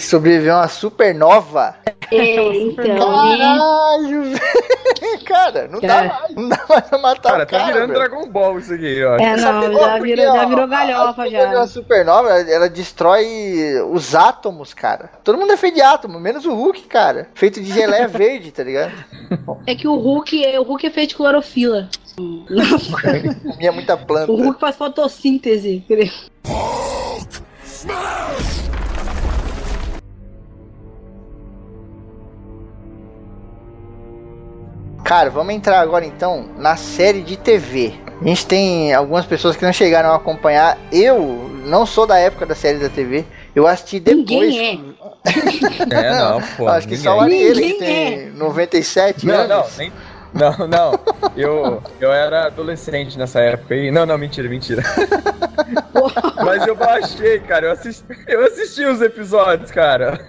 Speaker 2: Sobreviveu a uma supernova?
Speaker 3: É, então, e-
Speaker 2: Caralho! cara, não dá mais. Não dá mais pra matar
Speaker 4: Cara,
Speaker 2: o
Speaker 4: tá
Speaker 2: cara,
Speaker 4: virando
Speaker 2: meu.
Speaker 4: Dragon Ball isso aqui, ó.
Speaker 3: É, não,
Speaker 2: por
Speaker 3: já virou, já
Speaker 2: Ó,
Speaker 3: virou
Speaker 2: a
Speaker 3: galhofa
Speaker 2: supernova é
Speaker 3: já.
Speaker 2: uma supernova, ela, ela destrói os átomos, cara. Todo mundo é feito de átomo, menos o Hulk, cara. Feito de geleia verde, tá ligado?
Speaker 3: É que o Hulk, o Hulk é feito de clorofila.
Speaker 2: Comia muita planta.
Speaker 3: O Hulk faz fotossíntese.
Speaker 2: Cara, vamos entrar agora então na série de TV. A gente tem algumas pessoas que não chegaram a acompanhar. Eu não sou da época da série da TV. Eu assisti depois.
Speaker 3: Ninguém
Speaker 4: É, não, pô.
Speaker 2: Acho que só o Ariel que tem 97
Speaker 4: Não, não,
Speaker 2: anos.
Speaker 4: nem. Não, não. Eu, eu era adolescente nessa época aí. Não, não, mentira, mentira. Mas eu baixei, cara. Eu assisti, eu assisti os episódios, cara.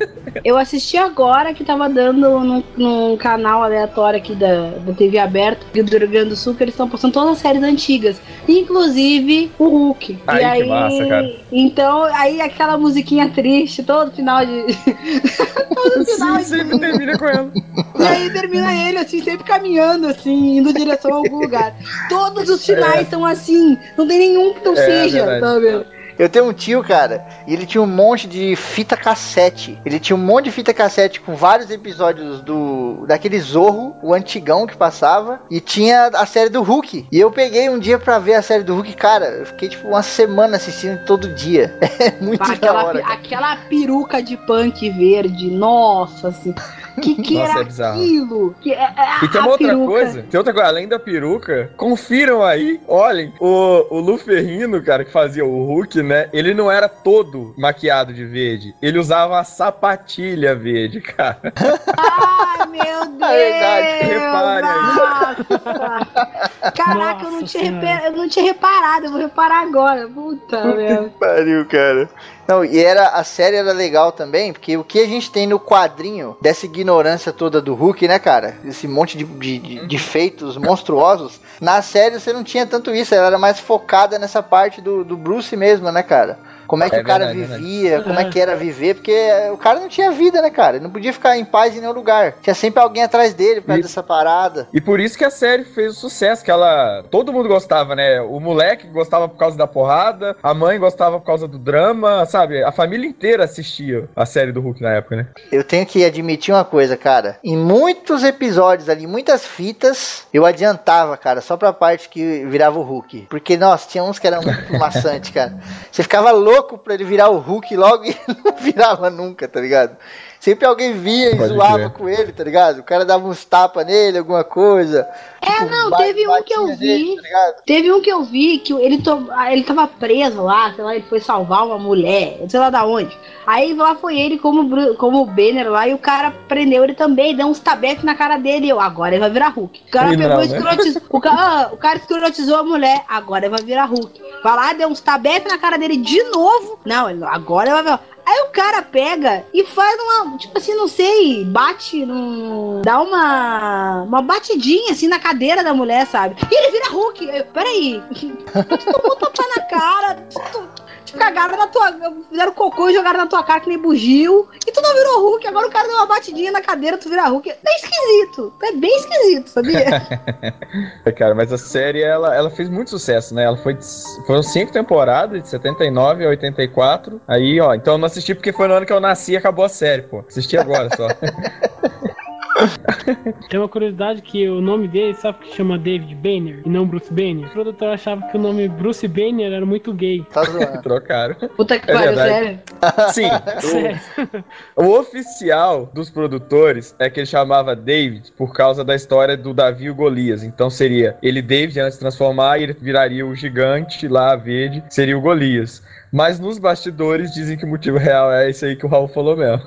Speaker 3: Eu assisti agora que tava dando num, num canal aleatório aqui da, da TV aberta do Rio Grande do Sul, que eles estão postando todas as séries antigas, inclusive o Hulk.
Speaker 4: Ai,
Speaker 3: e
Speaker 4: que
Speaker 3: aí,
Speaker 4: massa, cara.
Speaker 3: então, aí aquela musiquinha triste, todo final de. todo final
Speaker 4: Sim, sempre termina com ela.
Speaker 3: E aí termina ele assim, sempre caminhando, assim, indo em direção a algum lugar. Todos os finais são assim, não tem nenhum que não
Speaker 4: É,
Speaker 3: seja,
Speaker 4: verdade.
Speaker 3: sabe?
Speaker 2: Eu tenho um tio, cara, e ele tinha um monte de fita cassete. Ele tinha um monte de fita cassete com vários episódios do daquele Zorro, o antigão que passava, e tinha a série do Hulk. E eu peguei um dia pra ver a série do Hulk, cara, eu fiquei tipo uma semana assistindo todo dia. É muito da
Speaker 3: Aquela,
Speaker 2: hora. cara.
Speaker 3: aquela peruca de punk verde, nossa, assim. Que que
Speaker 4: Nossa,
Speaker 3: era
Speaker 4: é bizarro.
Speaker 3: aquilo? Que, é- é
Speaker 4: E tem
Speaker 3: a
Speaker 4: uma outra
Speaker 3: peruca.
Speaker 4: coisa, tem outra coisa, além da peruca, confiram aí, olhem, o, o Lu Ferrino, cara, que fazia o Hulk, né? Ele não era todo maquiado de verde. Ele usava uma sapatilha verde, cara.
Speaker 3: Ai, meu Deus!
Speaker 2: É verdade,
Speaker 4: repare
Speaker 3: Nossa. Caraca, eu não,
Speaker 5: Nossa
Speaker 3: tinha repa- eu não tinha reparado, eu vou reparar agora. Puta merda.
Speaker 2: Pariu, cara. Não, e era, a série era legal também, porque o que a gente tem no quadrinho dessa ignorância toda do Hulk, né, cara? Esse monte de, de, de- feitos monstruosos. Na série você não tinha tanto isso, ela era mais focada nessa parte do, do Bruce mesmo, né, cara? Como é que
Speaker 4: É
Speaker 2: o cara
Speaker 4: verdade,
Speaker 2: vivia, como é
Speaker 5: É.
Speaker 2: que era viver, porque o cara não tinha vida, né, cara? Ele não podia ficar em paz em nenhum lugar. Tinha sempre alguém atrás dele por causa
Speaker 4: E-
Speaker 2: dessa parada.
Speaker 4: E por isso que a série fez o sucesso, que ela. Todo mundo gostava, né? O moleque gostava por causa da porrada, a mãe gostava por causa do drama, sabe? A família inteira assistia a série do Hulk na época, né?
Speaker 2: Eu tenho que admitir uma coisa, cara. Em muitos episódios ali, muitas fitas, eu adiantava, cara, só pra parte que virava o Hulk. Porque, nossa, tinha uns que eram muito maçante, cara. Você ficava louco pra ele virar o Hulk logo e não virava nunca, tá ligado? Sempre alguém vinha e
Speaker 4: Pode
Speaker 2: zoava com ele, tá ligado? O cara dava uns tapas nele, alguma coisa.
Speaker 3: É, não,
Speaker 2: ba-
Speaker 3: teve um que eu vi.
Speaker 2: tá ligado?
Speaker 3: Teve um que eu vi que ele, to... ah, ele tava preso lá, sei lá, ele foi salvar uma mulher, sei lá da onde. Aí lá foi ele como, como o Banner lá e o cara prendeu ele também, deu uns tabefes na cara dele. e Eu, agora ele vai virar Hulk. O cara
Speaker 4: Ele
Speaker 3: pegou
Speaker 4: não,
Speaker 3: e
Speaker 4: né?
Speaker 3: escrotizou. O, ca... ah, o cara escrotizou a mulher, agora ele vai virar Hulk. Vai lá, deu uns tabefes na cara dele de novo. Não, ele, agora ele vai virar. Aí o cara pega e faz uma, tipo assim, não sei, bate num. dá uma. uma batidinha assim na cadeira da mulher, sabe? E ele vira Hulk. Eu, peraí. Tu tomou tapa na cara. Tu, cagaram na tua. Fizeram cocô e jogaram na tua cara que nem bugio. E tu não virou Hulk. Agora o cara deu uma batidinha na cadeira, tu vira Hulk. É esquisito. É bem esquisito, sabia?
Speaker 4: É, cara, mas a série, ela, ela fez muito sucesso, né? Ela foi. Foram cinco temporadas, de 79 a 84. Aí, ó, então eu não assisti porque foi no ano que eu nasci e acabou a série, pô. Assisti agora só.
Speaker 5: Tem uma curiosidade que o nome dele, sabe que chama David Banner e não Bruce Banner? O produtor achava que o nome Bruce Banner era muito gay.
Speaker 2: Tá zoando.
Speaker 4: Trocaram.
Speaker 3: Puta que
Speaker 4: É
Speaker 3: pariu,
Speaker 4: verdade.
Speaker 3: sério.
Speaker 4: Sim,
Speaker 5: Sério.
Speaker 4: o, o oficial dos produtores é que ele chamava David por causa da história do Davi e o Golias. Então seria ele David antes de transformar e ele viraria o gigante lá verde, seria o Golias. Mas nos bastidores dizem que o motivo real é esse aí que o Raul falou mesmo.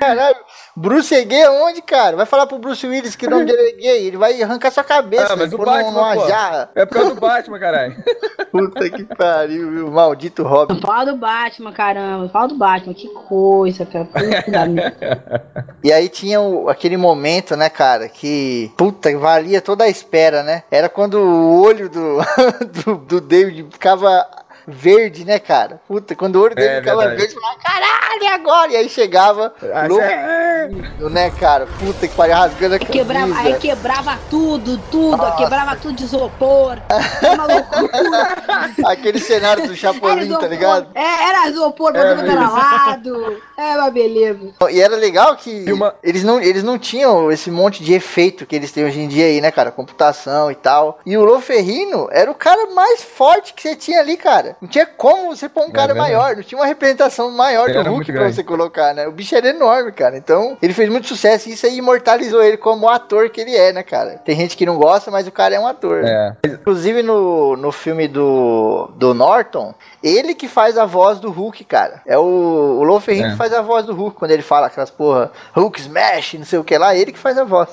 Speaker 2: Caralho, Bruce é gay aonde, cara? Vai falar pro Bruce Willis que o nome dele é gay, ele vai arrancar sua cabeça.
Speaker 4: Ah, mas o
Speaker 2: pôr
Speaker 4: Batman,
Speaker 2: numa
Speaker 4: pô.
Speaker 2: jarra.
Speaker 4: É por causa do Batman, caralho.
Speaker 2: Puta que pariu, viu? Maldito Robin.
Speaker 3: Fala do Batman, caramba. Fala do Batman. Que coisa, cara. Puta da merda.
Speaker 2: E aí tinha o- aquele momento, né, cara, que puta, valia toda a espera, né? Era quando o olho do, do, do David ficava verde, né, cara? Puta, quando o olho dele
Speaker 4: É,
Speaker 2: ficava
Speaker 4: verdade.
Speaker 2: verde, eu falava, caralho, e agora? E aí chegava,
Speaker 4: Ah,
Speaker 2: louco,
Speaker 4: é.
Speaker 2: né, cara? Puta que pariu, rasgando a camisa.
Speaker 3: Quebrava, aí quebrava tudo, tudo,
Speaker 2: Nossa.
Speaker 3: quebrava tudo de isopor. Era uma loucura.
Speaker 2: Aquele cenário do
Speaker 3: Era
Speaker 2: Chapolin, tá ligado?
Speaker 3: É, era isopor pra
Speaker 4: É,
Speaker 3: todo era
Speaker 4: isso.
Speaker 3: lado. É uma beleza.
Speaker 2: E era legal que
Speaker 4: uma-
Speaker 2: eles, não, eles não tinham esse monte de efeito que eles têm hoje em dia aí, né, cara? Computação e tal. E o Loferrino era o cara mais forte que você tinha ali, cara. Não tinha como você pôr um
Speaker 4: É
Speaker 2: cara
Speaker 4: verdade.
Speaker 2: maior. Não tinha uma representação maior
Speaker 4: Ele
Speaker 2: do Hulk pra
Speaker 4: grande.
Speaker 2: você colocar, né? O bicho era enorme, cara. Então, ele fez muito sucesso e isso aí imortalizou ele como o ator que ele é, né, cara? Tem gente que não gosta, mas o cara é um ator.
Speaker 4: É.
Speaker 2: Inclusive no, no filme do, do Norton, ele que faz a voz do Hulk, cara. É o, o Lou Ferrigno
Speaker 4: É.
Speaker 2: que faz a voz do Hulk, quando ele fala aquelas porra, Hulk Smash, não sei o que lá, ele que faz a voz.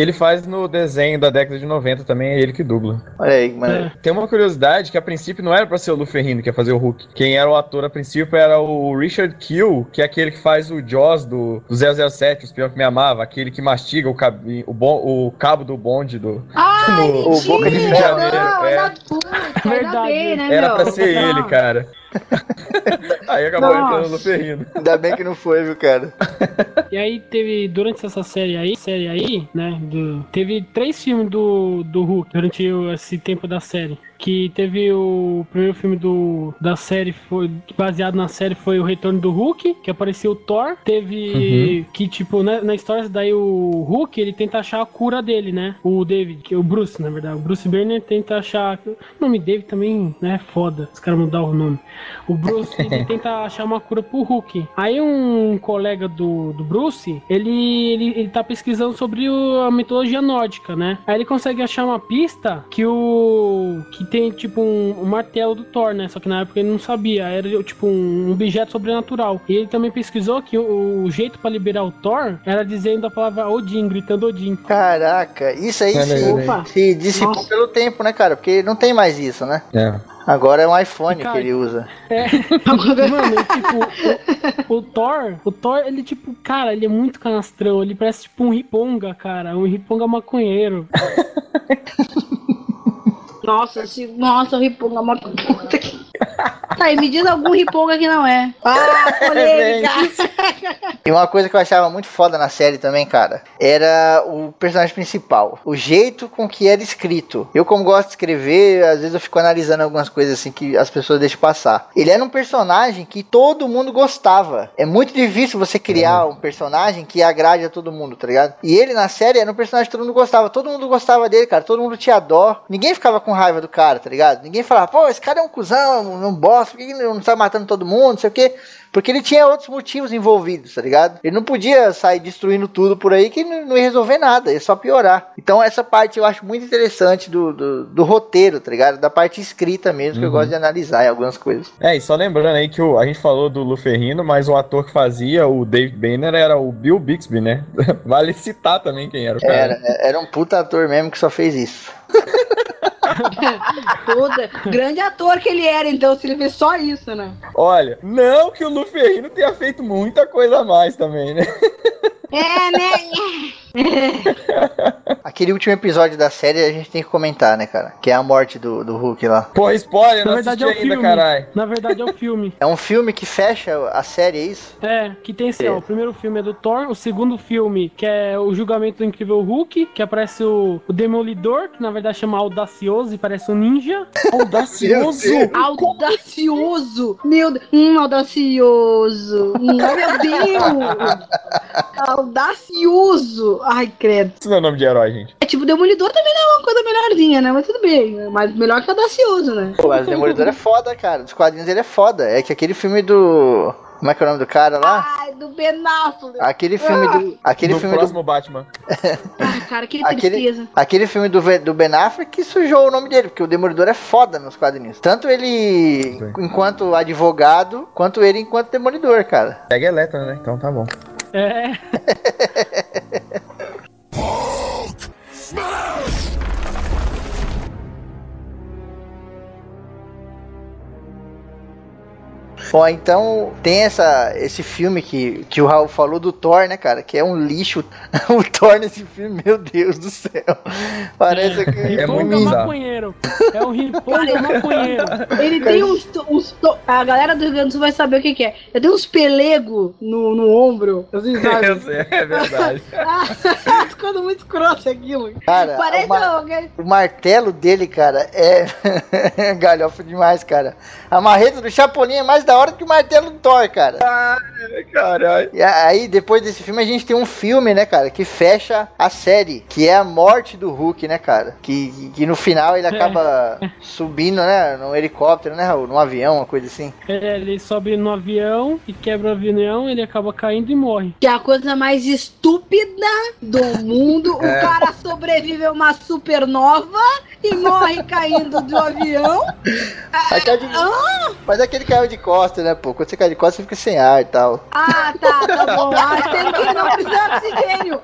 Speaker 4: Ele faz no desenho da década de 90 também, é ele que dubla.
Speaker 2: Olha aí, mano.
Speaker 5: É.
Speaker 4: Tem uma curiosidade que a princípio não era pra ser o Lu Ferrino que ia fazer o Hulk. Quem era o ator a princípio era o Richard Kill, que é aquele que faz o Jaws do, do 007, o espião que me amava, aquele que mastiga o, cab, o, bon- o cabo do bonde do.
Speaker 3: Ai,
Speaker 4: No-
Speaker 2: o Boca de Ferro,
Speaker 3: não,
Speaker 4: é.
Speaker 5: Verdade.
Speaker 3: né,
Speaker 4: Era pra ser ele, cara. Aí acabou
Speaker 3: Nossa.
Speaker 4: entrando o Lu Ferrino.
Speaker 2: Ainda bem que não foi, viu, cara?
Speaker 5: E aí teve, durante essa série aí, série aí, né, do- teve três filmes do, do Hulk durante esse tempo da série. Que teve o primeiro filme do, da série, foi baseado na série, foi o Retorno do Hulk, que apareceu o Thor. Teve que, tipo, né, na história daí o Hulk, ele tenta achar a cura dele, né? O David, que é o Bruce, na verdade. O Bruce Banner tenta achar... O nome David também, né, é foda. Os caras mudar o nome. O Bruce ele tenta achar uma cura pro Hulk. Aí um colega do, do Bruce, ele, ele, ele tá pesquisando sobre o- a mitologia nórdica, né? Aí ele consegue achar uma pista que o. que tem tipo um, um martelo do Thor, né? Só que na época ele não sabia. Era tipo um objeto sobrenatural. E ele também pesquisou que o, o jeito pra liberar o Thor era dizendo a palavra Odin, gritando Odin.
Speaker 2: Caraca, isso aí se.
Speaker 3: Opa.
Speaker 2: se dissipou
Speaker 3: Nossa.
Speaker 2: pelo tempo, né, cara? Porque não tem mais isso, né?
Speaker 4: É.
Speaker 2: Agora é um iPhone
Speaker 5: Cara,
Speaker 2: que ele usa.
Speaker 5: Mano, e, tipo, o, o Thor, o Thor, ele, tipo, cara, ele é muito canastrão. Ele parece tipo um riponga, cara. Um riponga maconheiro.
Speaker 3: Nossa, se, nossa, o riponga uma puta que. Tá, e me diz algum riponga que não é. Ah, polêmica!
Speaker 2: E uma coisa que eu achava muito foda na série também, cara, era o personagem principal. O jeito com que era escrito. Eu, como gosto de escrever, às vezes eu fico analisando algumas coisas assim que as pessoas deixam passar. Ele era um personagem que todo mundo gostava. É muito difícil você criar um personagem que agrade a todo mundo, tá ligado? E ele na série era um personagem que todo mundo gostava. Todo mundo gostava dele, cara. Todo mundo tinha dó. Ninguém ficava com raiva do cara, tá ligado? Ninguém falava, pô, esse cara é um cuzão, um bosta, por que não tá matando todo mundo, não sei o quê. Porque ele tinha outros motivos envolvidos, tá ligado? Ele não podia sair destruindo tudo por aí que não ia resolver nada, ia só piorar. Então essa parte eu acho muito interessante do, do, do roteiro, tá ligado? Da parte escrita mesmo, que eu
Speaker 4: Uhum.
Speaker 2: gosto de analisar em algumas coisas.
Speaker 4: É, e só lembrando aí que o, a gente falou do Luferrino, mas o ator que fazia o Dave Banner era o Bill Bixby, né? vale citar também quem era o cara.
Speaker 2: Era, era um puta ator mesmo que só fez isso.
Speaker 3: Puta, grande ator que ele era, então, se ele fez só isso, né?
Speaker 4: Olha, não que o Luferrino tenha feito muita coisa a mais também, né?
Speaker 3: É, né?
Speaker 2: Aquele último episódio da série a gente tem que comentar, né, cara? Que é a morte do, do Hulk lá.
Speaker 4: Pô, spoiler,
Speaker 5: Na
Speaker 4: não
Speaker 5: verdade
Speaker 4: assisti
Speaker 5: é o
Speaker 4: ainda,
Speaker 5: filme.
Speaker 4: caralho.
Speaker 5: Na verdade é o filme.
Speaker 2: É um filme que fecha a série, é isso?
Speaker 5: É, que tem assim, ó, o primeiro filme é do Thor, o segundo filme, que é o julgamento do incrível Hulk, que aparece o, o Demolidor, que na verdade chama Audacioso e parece um ninja.
Speaker 4: Audacioso!
Speaker 3: Audacioso! Meu Deus! Hum, audacioso! Hum, meu Deus! Audacioso! Ai, credo.
Speaker 4: Isso não é nome de herói, gente.
Speaker 3: É tipo, Demolidor também não é uma coisa melhorzinha, né? Mas tudo bem. Mas melhor que audacioso, né?
Speaker 2: Pô, mas o Demolidor é foda, cara. Dos quadrinhos ele é foda. É que aquele filme do. Como é que é o nome do cara lá?
Speaker 3: Ai, do Ben Affleck!
Speaker 2: Aquele filme do. Aquele
Speaker 4: do
Speaker 2: filme do.
Speaker 4: próximo Batman.
Speaker 3: Ai, cara, que
Speaker 2: Aquele,
Speaker 3: tristeza.
Speaker 2: aquele filme do, do Ben Affleck que sujou o nome dele, porque o Demolidor é foda nos quadrinhos. Tanto ele
Speaker 4: Sim.
Speaker 2: enquanto advogado, quanto ele enquanto Demolidor, cara.
Speaker 4: Pega Electra, né? Então tá bom.
Speaker 5: É,
Speaker 2: Ó, então tem essa, esse filme que, que o Raul falou do Thor, né, cara? Que é um lixo. o Thor nesse filme, meu Deus do céu. Parece que.
Speaker 4: É muito
Speaker 5: riponga
Speaker 4: bizarro.
Speaker 5: maconheiro. É um riponga maconheiro.
Speaker 3: Ele tem uns, uns. to- A galera do Rio Grande do Sul vai saber o que, que é. Ele tem uns pelego no, no ombro. Assim, sabe?
Speaker 4: sei, é verdade.
Speaker 3: ficando muito escroto aquilo.
Speaker 2: Cara,
Speaker 3: Parece
Speaker 2: uma-
Speaker 3: alguém.
Speaker 2: O martelo dele, cara, é galhofa demais, cara. A marreta do Chapolin é mais da hora que o martelo Thor, cara.
Speaker 4: Caralho.
Speaker 2: E aí, depois desse filme, a gente tem um filme, né, cara, que fecha a série, que é a morte do Hulk, né, cara? Que, que, que no final ele acaba subindo, né, num helicóptero, né, Raul? Num avião, uma coisa assim.
Speaker 5: É, ele sobe no avião e quebra o avião, ele acaba caindo e morre.
Speaker 3: Que é a coisa mais estúpida do mundo. O cara sobrevive a uma supernova e morre caindo do avião.
Speaker 2: Mas, cai de- mas é que ele caiu de costas, né, pô? Quando você cai de costas, você fica sem ar e tal.
Speaker 3: Ah, tá, tá bom. Ah, sendo que não precisa de oxigênio.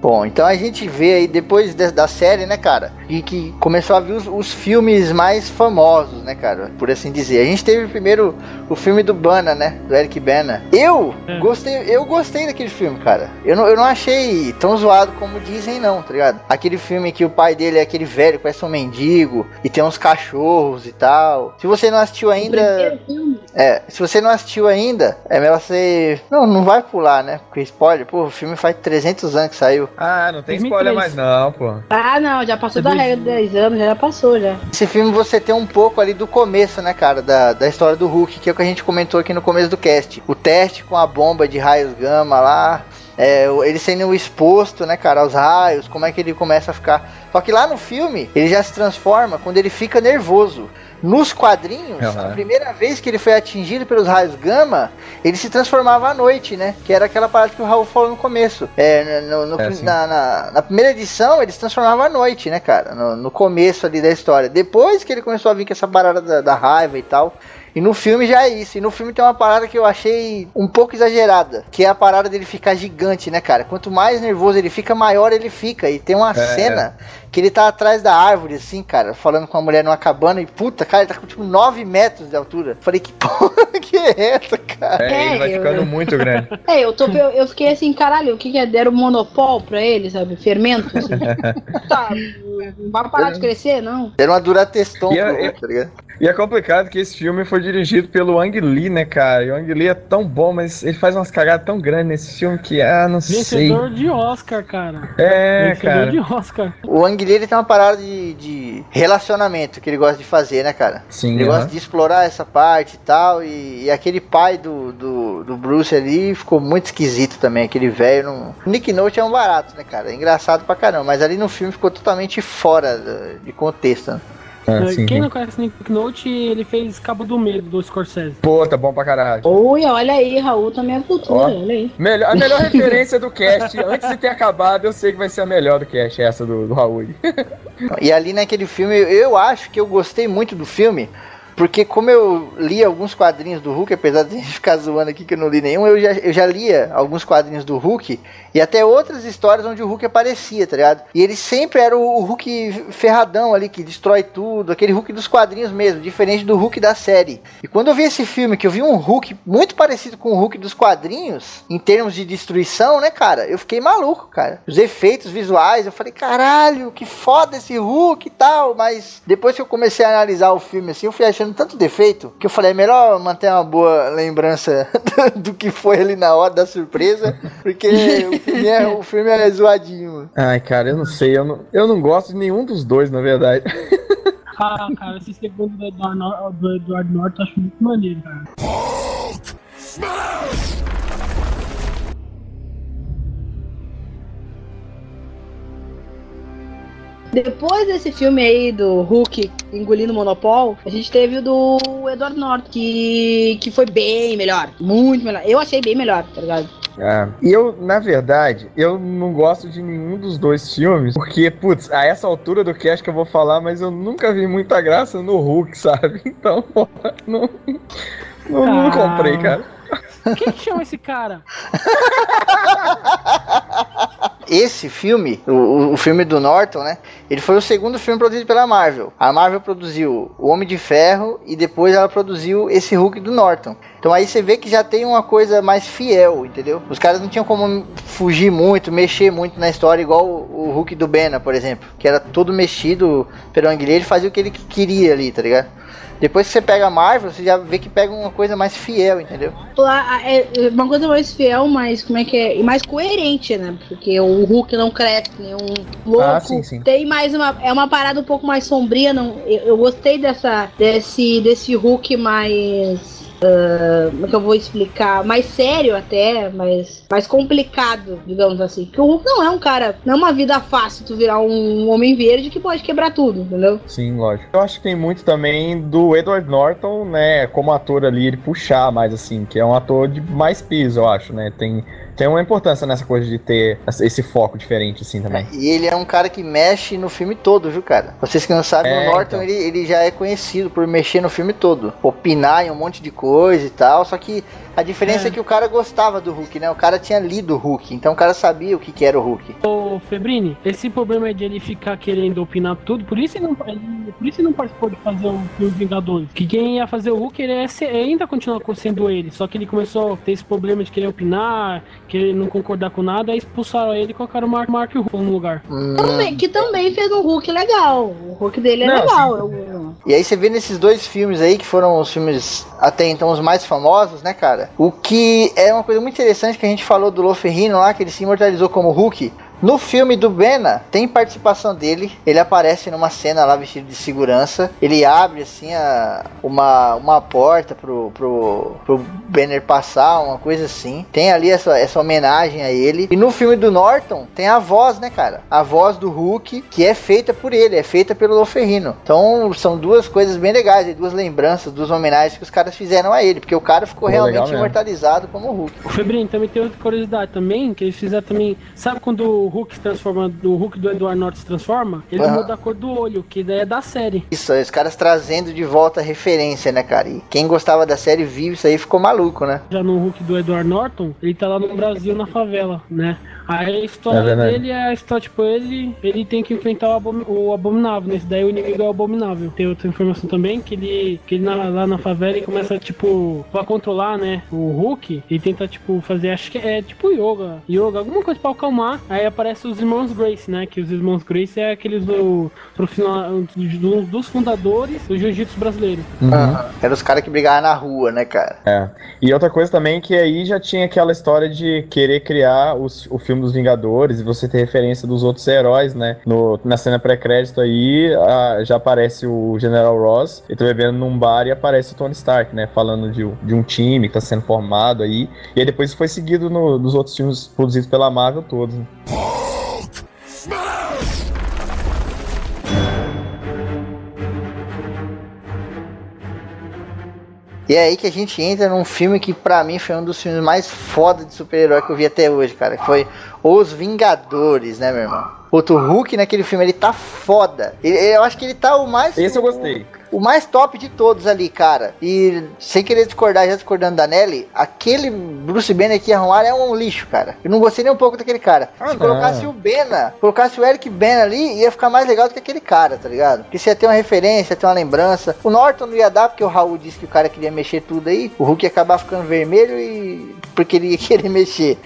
Speaker 2: Bom, então a gente vê aí depois de- da série, né, cara? E que começou a vir os, os filmes mais famosos, né, cara? Por assim dizer. A gente teve primeiro o filme do Bana, né? Do Eric Bana. Eu
Speaker 5: É.
Speaker 2: gostei, eu gostei daquele filme, cara. Eu não, eu não achei tão zoado como dizem, não, tá ligado? Aquele filme que o pai dele é aquele velho, parece um mendigo, e tem uns cachorros e tal. Se você não assistiu ainda. É, se você não assistiu ainda, é melhor você. Não, não vai pular, né? Porque spoiler, pô, o filme faz 300 anos que saiu.
Speaker 4: Ah, não tem
Speaker 5: 2003.
Speaker 4: spoiler mais não, pô.
Speaker 3: Ah, não, já passou
Speaker 5: É
Speaker 3: da regra de 10 anos, já passou já.
Speaker 2: Esse filme você tem um pouco ali do começo, né, cara, da, da história do Hulk, que é o que a gente comentou aqui no começo do cast. O teste com a bomba de raios gama lá. É, ele sendo exposto, né, cara, aos raios, como é que ele começa a ficar. Só que lá no filme, ele já se transforma quando ele fica nervoso. Nos quadrinhos,
Speaker 4: Uhum.
Speaker 2: a primeira vez que ele foi atingido pelos raios gama, ele se transformava à noite, né? Que era aquela parada que o Raul falou no começo. É, no- no-
Speaker 4: É, sim.
Speaker 2: na, na- na primeira edição, ele se transformava à noite, né, cara? No, no começo ali da história. Depois que ele começou a vir com essa parada da, da raiva e tal. E no filme já é isso. E no filme tem uma parada que eu achei um pouco exagerada. Que é a parada dele ficar gigante, né, cara? Quanto mais nervoso ele fica, maior ele fica. E tem uma
Speaker 4: É,
Speaker 2: cena que ele tá atrás da árvore, assim, cara, falando com a mulher numa cabana. E puta, cara, ele tá com tipo 9 metros de altura. Falei, que porra que é essa, cara?
Speaker 4: É, ele vai
Speaker 3: É, eu-
Speaker 4: ficando muito grande.
Speaker 3: É, eu, tô, eu, eu fiquei assim, caralho, o que que é? Deram monopólio pra ele, sabe? Fermento, assim. tá, não vai parar de crescer, não?
Speaker 2: Era uma durateston,
Speaker 4: é-
Speaker 2: pro
Speaker 4: é-
Speaker 2: outro, tá ligado?
Speaker 4: E é complicado que esse filme foi dirigido pelo Ang Lee, né, cara? E o Ang Lee é tão bom, mas ele faz umas cagadas tão grandes nesse filme que, ah, não sei.
Speaker 5: Vencedor de Oscar, cara.
Speaker 4: É,
Speaker 5: Vencedor
Speaker 4: cara.
Speaker 5: de Oscar.
Speaker 2: O Ang Lee, ele tem uma parada de, de relacionamento que ele gosta de fazer, né, cara?
Speaker 4: Sim,
Speaker 2: Ele
Speaker 4: aham.
Speaker 2: gosta de explorar essa parte e tal. E, e aquele pai do, do, do Bruce ali ficou muito esquisito também. Aquele velho. Não... Nick Note é um barato, né, cara? É engraçado pra caramba. Mas ali no filme ficou totalmente fora de contexto. né?
Speaker 4: Ah,
Speaker 5: É,
Speaker 4: sim,
Speaker 5: Quem
Speaker 4: sim.
Speaker 5: não conhece Nick Note, ele fez Cabo do Medo do Scorsese.
Speaker 4: Pô, tá bom pra caralho.
Speaker 3: Oi, olha aí, Raul também é cultura,
Speaker 4: Ó.
Speaker 3: olha aí.
Speaker 4: Melhor, a melhor referência do cast, antes de ter acabado, eu sei que vai ser a melhor do cast, essa do, do Raul.
Speaker 2: E ali naquele filme, eu acho que eu gostei muito do filme. Porque como eu li alguns quadrinhos do Hulk, apesar de a gente ficar zoando aqui que eu não li nenhum, eu já, eu já lia alguns quadrinhos do Hulk e até outras histórias onde o Hulk aparecia, tá ligado? E ele sempre era o, o Hulk ferradão ali, que destrói tudo, aquele Hulk dos quadrinhos mesmo, diferente do Hulk da série. E quando eu vi esse filme, que eu vi um Hulk muito parecido com o Hulk dos quadrinhos, em termos de destruição, né, cara? Eu fiquei maluco, cara. Os efeitos visuais, eu falei, caralho, que foda esse Hulk e tal. Mas depois que eu comecei a analisar o filme assim, eu fui achando tanto defeito que eu falei, é melhor manter uma boa lembrança do que foi ali na hora da surpresa, porque é, o filme é zoadinho. mano.
Speaker 4: Ai, cara, eu não sei, eu não, eu não gosto de nenhum dos dois, na verdade.
Speaker 5: Ah, cara, esse segundo do Edward, Nor do Edward Norton eu acho muito maneiro, cara.
Speaker 3: Depois desse filme aí do Hulk engolindo o Monopol, a gente teve o do Edward Norton, que, que foi bem melhor. Muito melhor. Eu achei bem melhor, tá ligado?
Speaker 4: Ah, e eu, na verdade, eu não gosto de nenhum dos dois filmes, porque, putz, a essa altura do cast que eu vou falar, mas eu nunca vi muita graça no Hulk, sabe? Então, porra, não, não, não
Speaker 5: Ah.
Speaker 4: comprei, cara.
Speaker 5: Quem que chama esse cara?
Speaker 2: Esse filme, o, o- filme do Norton, né? Ele foi o segundo filme produzido pela Marvel. A Marvel produziu O Homem de Ferro e depois ela produziu esse Hulk do Norton. Então aí você vê que já tem uma coisa mais fiel, entendeu? Os caras não tinham como fugir muito, mexer muito na história, igual o, o Hulk do Banner, por exemplo. Que era todo mexido pelo Anguilha, ele fazia o que ele queria ali, tá ligado? Depois que você pega a Marvel, você já vê que pega uma coisa mais fiel, entendeu?
Speaker 3: É é uma coisa mais fiel, mas como é que é? E mais coerente, né? Porque o Hulk não cresce, nem um louco.
Speaker 4: Ah, sim, sim.
Speaker 3: Tem mais uma. É uma parada um pouco mais sombria. Não, eu, eu gostei dessa, desse, desse Hulk mais. ah, como é que eu vou explicar? Mais sério até, mais, mais complicado, digamos assim. Porque o Hulk não é um cara. Não é uma vida fácil tu virar um homem verde que pode quebrar tudo, entendeu?
Speaker 4: Sim, lógico. Eu acho que tem muito também do Edward Norton, né, como ator ali, ele puxar mais assim, que é um ator de mais peso, eu acho, né? Tem, tem uma importância nessa coisa de ter esse foco diferente, assim, também.
Speaker 2: E ele é um cara que mexe no filme todo, viu, cara? Vocês que não sabem,
Speaker 4: É,
Speaker 2: o Norton
Speaker 4: então.
Speaker 2: ele, ele já é conhecido por mexer no filme todo. Opinar em um monte de coisa e tal. Só que a diferença é.
Speaker 5: É.
Speaker 2: que o cara gostava do Hulk, né? O cara tinha lido o Hulk. Então o cara sabia o que, que era o Hulk.
Speaker 5: Ô, Febrini, esse problema de ele ficar querendo opinar tudo, por isso ele não, ele- por isso ele não participou de fazer o filme Vingadores. Que quem ia fazer o Hulk, ele, é ainda continua sendo ele, só que ele começou a ter esse problema de querer opinar, querer não concordar com nada, aí expulsaram ele e colocaram o Mark, Mark Ruffalo no lugar.
Speaker 2: Hum.
Speaker 3: Também, que também fez um Hulk legal. O Hulk dele é
Speaker 4: Não,
Speaker 3: legal. Eu-
Speaker 2: E aí você vê nesses dois filmes aí, que foram os filmes até então os mais famosos, né, cara? O que é uma coisa muito interessante que a gente falou do Loferrino lá, que ele se imortalizou como Hulk. No filme do Bena, tem participação dele. Ele aparece numa cena lá vestido de segurança. Ele abre assim a, uma, uma porta pro, pro, pro Banner passar, uma coisa assim. Tem ali essa, essa homenagem a ele. E no filme do Norton, tem a voz, né, cara? A voz do Hulk, que é feita por ele, é feita pelo Loferrino. Então são duas coisas bem legais, duas lembranças, duas homenagens que os caras fizeram a ele, porque o cara ficou
Speaker 4: Pô,
Speaker 2: realmente imortalizado como o Hulk.
Speaker 5: O Febrinho também tem outra curiosidade também, que eles fizeram também. Sabe quando o Hulk se transforma, do Hulk do Edward Norton se transforma? Ele
Speaker 2: Aham.
Speaker 5: muda a cor do olho, que daí é da série.
Speaker 2: Isso, os caras trazendo de volta a referência, né, cara? E quem gostava da série viu isso aí ficou maluco, né?
Speaker 5: Já no Hulk do Edward Norton, ele tá lá no Brasil, na favela, né? Aí a história
Speaker 4: É
Speaker 5: dele é a história, tipo, ele, ele tem que enfrentar o, o Abominável. Nesse daí o inimigo é o Abominável. Tem outra informação também, que ele, que ele na- lá na favela ele começa, tipo, pra controlar, né, o Hulk, e tenta, tipo, fazer, acho que é tipo yoga, yoga, alguma coisa pra acalmar. Aí aparece os irmãos Grace, né, que os irmãos Grace é aqueles do, profissional, do- dos fundadores do jiu-jitsu brasileiro.
Speaker 2: Aham. Eram os caras que brigavam na rua, né, cara?
Speaker 4: É. E outra coisa também que aí já tinha aquela história de querer criar os- o filme dos Vingadores e você ter referência dos outros heróis, né? No, na cena pré-crédito aí a- já aparece o General Ross, ele tá bebendo num bar e aparece o Tony Stark, né? Falando de, um- de um time que tá sendo formado aí. E aí depois foi seguido no- nos outros filmes produzidos pela Marvel todos. né?
Speaker 2: E é aí que a gente entra num filme que pra mim foi um dos filmes mais foda de super-herói que eu vi até hoje, cara. Que foi Os Vingadores, né, meu irmão? Puto, o Hulk naquele filme, ele tá foda. Ele- eu acho que ele tá o mais...
Speaker 4: Esse eu gostei.
Speaker 2: O mais top de todos ali, cara. E sem querer discordar, já discordando da Nelly, aquele Bruce Banner que arrumaram é um lixo, cara. Eu não gostei nem um pouco daquele cara.
Speaker 4: Ah,
Speaker 2: Se
Speaker 4: não.
Speaker 2: colocasse o Bena, colocasse o Eric Bena ali, ia ficar mais legal do que aquele cara, tá ligado? Porque você ia ter uma referência, ia ter uma lembrança. O Norton não ia dar, porque o Raul disse que o cara queria mexer tudo aí. O Hulk ia acabar ficando vermelho e. porque ele ia querer mexer.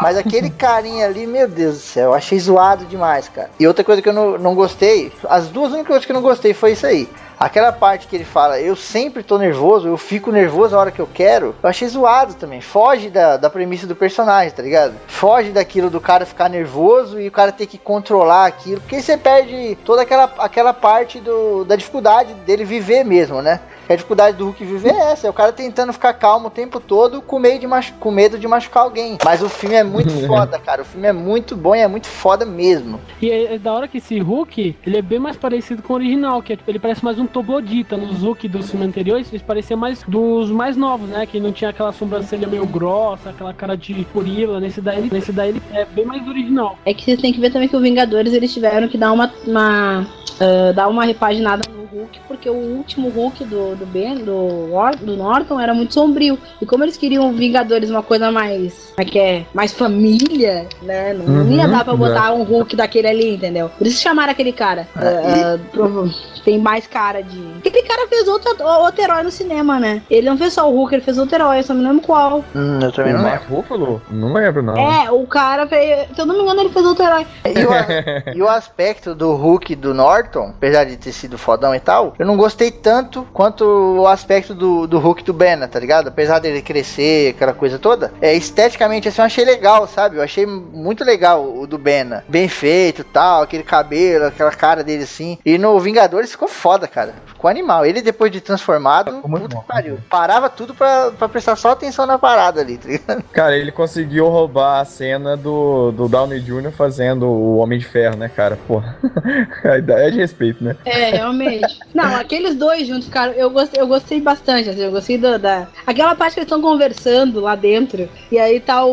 Speaker 2: Mas aquele carinha ali, meu Deus do céu, achei zoado demais, cara. E outra coisa que eu não, não gostei, as duas únicas coisas que eu não gostei foi isso aí. Aquela parte que ele fala, eu sempre tô nervoso, eu fico nervoso a hora que eu quero, eu achei zoado também. Foge da, da premissa do personagem, tá ligado? Foge daquilo do cara ficar nervoso e o cara ter que controlar aquilo, porque você perde toda aquela, aquela parte do, da dificuldade dele viver mesmo, né? A dificuldade do Hulk viver é essa, é o cara tentando ficar calmo o tempo todo com medo de, machu- com medo de machucar alguém. Mas o filme é muito foda, cara. O filme é muito bom e é muito foda mesmo.
Speaker 5: E é, é da hora que esse Hulk, ele é bem mais parecido com o original, que é, tipo, ele parece mais um Toblodita. Nos Hulk dos filmes anteriores, eles pareciam mais dos mais novos, né? Que não tinha aquela sobrancelha meio grossa, aquela cara de gorila. Nesse daí, nesse daí ele é bem mais original.
Speaker 3: É que vocês têm que ver também que o Vingadores eles tiveram que dar uma, uma ah, dar uma repaginada no Hulk, porque o último Hulk do, do Ben, do, Or- do Norton, era muito sombrio. E como eles queriam Vingadores uma coisa mais. Como é que é? Mais família, né? Não, não ia
Speaker 4: Uhum,
Speaker 3: dar pra botar um Hulk daquele ali, entendeu? Por isso chamaram aquele cara.
Speaker 2: Ah,
Speaker 3: Ah, ah, prova- tem mais cara de. Aquele cara fez outro, outro herói no cinema, né? Ele não fez só o Hulk, ele fez outro herói, eu só me lembro qual.
Speaker 2: Hum, eu também
Speaker 4: O
Speaker 2: não
Speaker 4: Mark
Speaker 2: lembro.
Speaker 4: Ruffalo? Não lembro, não.
Speaker 3: É, o cara fez. Se eu não me engano, ele fez outro herói.
Speaker 2: E o, e o aspecto do Hulk do Norton, apesar de ter sido fodão e tal, eu não gostei tanto quanto o aspecto do, do Hulk do Banner, tá ligado? Apesar dele crescer, aquela coisa toda, é, esteticamente assim eu achei legal, sabe? Eu achei muito legal o do Banner. Bem feito tal, aquele cabelo, aquela cara dele assim. E no Vingadores ficou foda, cara. Ficou animal. Ele depois de transformado, puta
Speaker 4: bom.
Speaker 2: que pariu. Parava tudo pra, pra prestar só atenção na parada ali, tá ligado?
Speaker 4: Cara, ele conseguiu roubar a cena do, do Downey Jr. fazendo o Homem de Ferro, né, cara? Pô, a ideia é de respeito, né?
Speaker 3: É, realmente. Não, aqueles dois juntos, cara, eu gostei, eu gostei bastante, assim, eu gostei da, da- Aquela parte que eles estão conversando lá dentro, e aí tá o,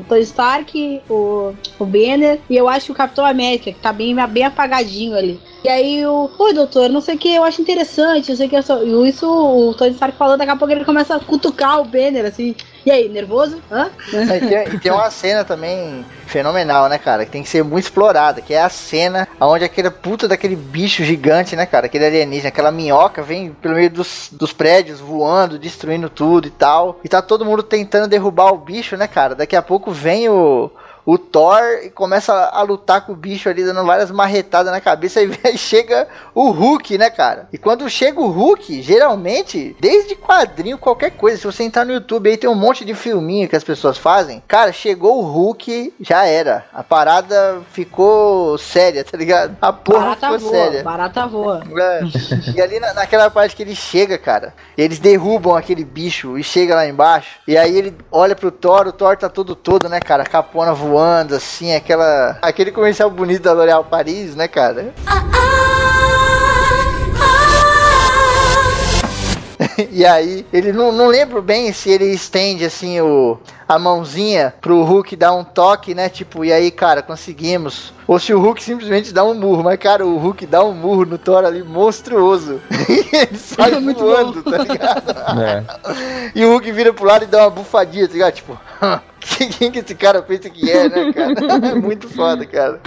Speaker 3: o Tony Stark, o, o Banner, e eu acho que o Capitão América, que tá bem, bem apagadinho ali. E aí o, oi doutor, não sei o que, eu acho interessante, não sei o que, eu sou... e isso o Tony Stark falando, daqui a pouco ele começa a cutucar o Banner, assim, e aí, nervoso? Hã?
Speaker 2: E tem, tem uma cena também fenomenal, né, cara? Que tem que ser muito explorada, que é a cena onde aquele puta daquele bicho gigante, né, cara? Aquele alienígena, aquela minhoca vem pelo meio dos, dos prédios voando, destruindo tudo e tal. E tá todo mundo tentando derrubar o bicho, né, cara? Daqui a pouco vem o. o Thor começa a lutar com o bicho ali, dando várias marretadas na cabeça, e aí chega o Hulk, né, cara? E quando chega o Hulk, geralmente, desde quadrinho, qualquer coisa, se você entrar no YouTube aí, tem um monte de filminho que as pessoas fazem. Cara, chegou o Hulk, já era. A parada ficou séria, tá ligado? A porra
Speaker 3: Barata
Speaker 2: ficou
Speaker 3: voa,
Speaker 2: séria.
Speaker 3: barata voa.
Speaker 2: É. E ali na- naquela parte que ele chega, cara, eles derrubam aquele bicho e chega lá embaixo. E aí ele olha pro Thor, o Thor tá todo todo, né, cara? Capona voando, assim, aquela. Aquele comercial bonito da L'Oréal Paris, né, cara? E aí, ele não, não lembro bem se ele estende assim o, a mãozinha pro Hulk dar um toque, né? Tipo, e aí, cara, conseguimos. Ou se o Hulk simplesmente dá um murro, mas cara, o Hulk dá um murro no Thor ali monstruoso. ele sai
Speaker 3: Muito
Speaker 2: voando, tá ligado?
Speaker 4: É.
Speaker 2: E o Hulk vira pro lado e dá uma bufadinha, tá ligado? Tipo, quem que esse cara pensa que é, né, cara? É muito foda, cara.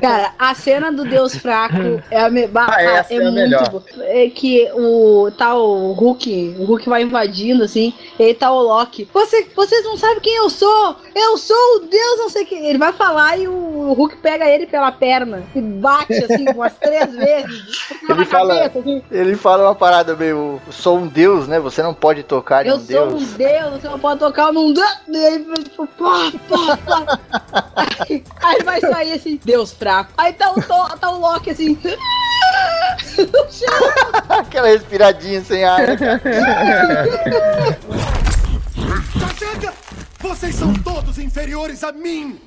Speaker 3: Cara, a cena do Deus Fraco é a me...
Speaker 4: Ah, essa é a
Speaker 3: muito
Speaker 4: melhor.
Speaker 3: boa. É que o tá o Hulk, o Hulk vai invadindo assim, e aí tá o Loki. Você, vocês não sabem quem eu sou? Eu sou o Deus, não sei o que. Ele vai falar e o Hulk pega ele pela perna e bate assim umas três vezes.
Speaker 2: Ele fala-
Speaker 3: cabeça, assim.
Speaker 2: Ele fala uma parada meio, sou um deus, né? Você não pode tocar em
Speaker 3: Eu
Speaker 2: um
Speaker 3: sou
Speaker 2: deus.
Speaker 3: um Deus, você não pode tocar num Deus. Aí, tipo, pá, pá, pá. Aí, aí vai sair assim, Deus fraco. Aí tá o, Thor- tá o Loki assim.
Speaker 2: Aquela respiradinha sem ar. né,
Speaker 8: chega! Vocês são todos inferiores a mim!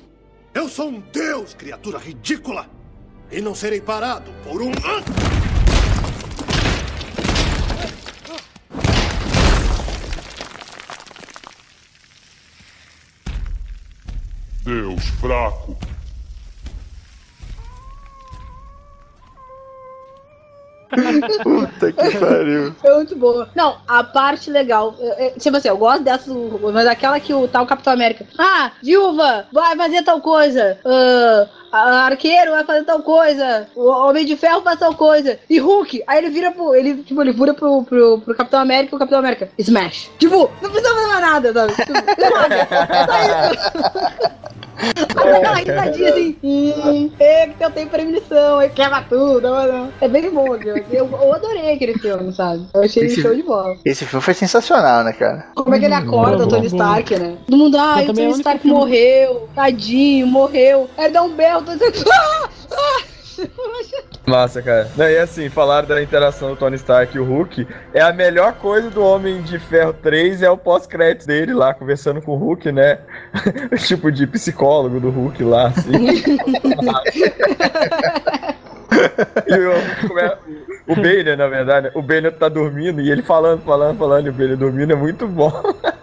Speaker 8: Eu sou um deus, criatura ridícula! E não serei parado por um.
Speaker 9: Deus fraco.
Speaker 2: Puta que pariu.
Speaker 3: É muito boa. Não, a parte legal. é, é, Tipo assim, eu gosto dessa, mas aquela que o tal Capitão América. Ah, viúva, vai fazer tal coisa. A- arqueiro vai fazer tal coisa. O Homem de Ferro faz tal coisa. E Hulk, aí ele vira pro. Ele, tipo, ele vira pro, pro, pro Capitão América e o Capitão América. Smash. Tipo, não precisa fazer mais nada, sabe? Tipo, nada. Só isso. Aí aquela risadinha assim, hum, é que eu tenho premonição, aí quebra tudo. não. É bem bom, viu? Eu, eu adorei aquele filme, sabe? Eu achei
Speaker 2: Esse-
Speaker 3: show de bola.
Speaker 2: Esse filme foi sensacional, né, cara?
Speaker 3: Como é que ele acorda,
Speaker 5: bom,
Speaker 3: o Tony. Stark, né? Todo mundo, ah, o
Speaker 5: é
Speaker 3: Tony
Speaker 5: único
Speaker 3: Stark morreu, tadinho, morreu. Aí dá um berro, Tony Stark, ah, ah.
Speaker 4: Massa, cara. Não, E assim, falaram da interação do Tony Stark e o Hulk. É a melhor coisa do Homem de Ferro 3 é o pós-crédito dele lá, conversando com o Hulk, né? tipo de psicólogo do Hulk lá, assim. e o, o Banner, na verdade, né? o Banner tá dormindo e ele falando, falando, falando, e o Banner dormindo é muito bom.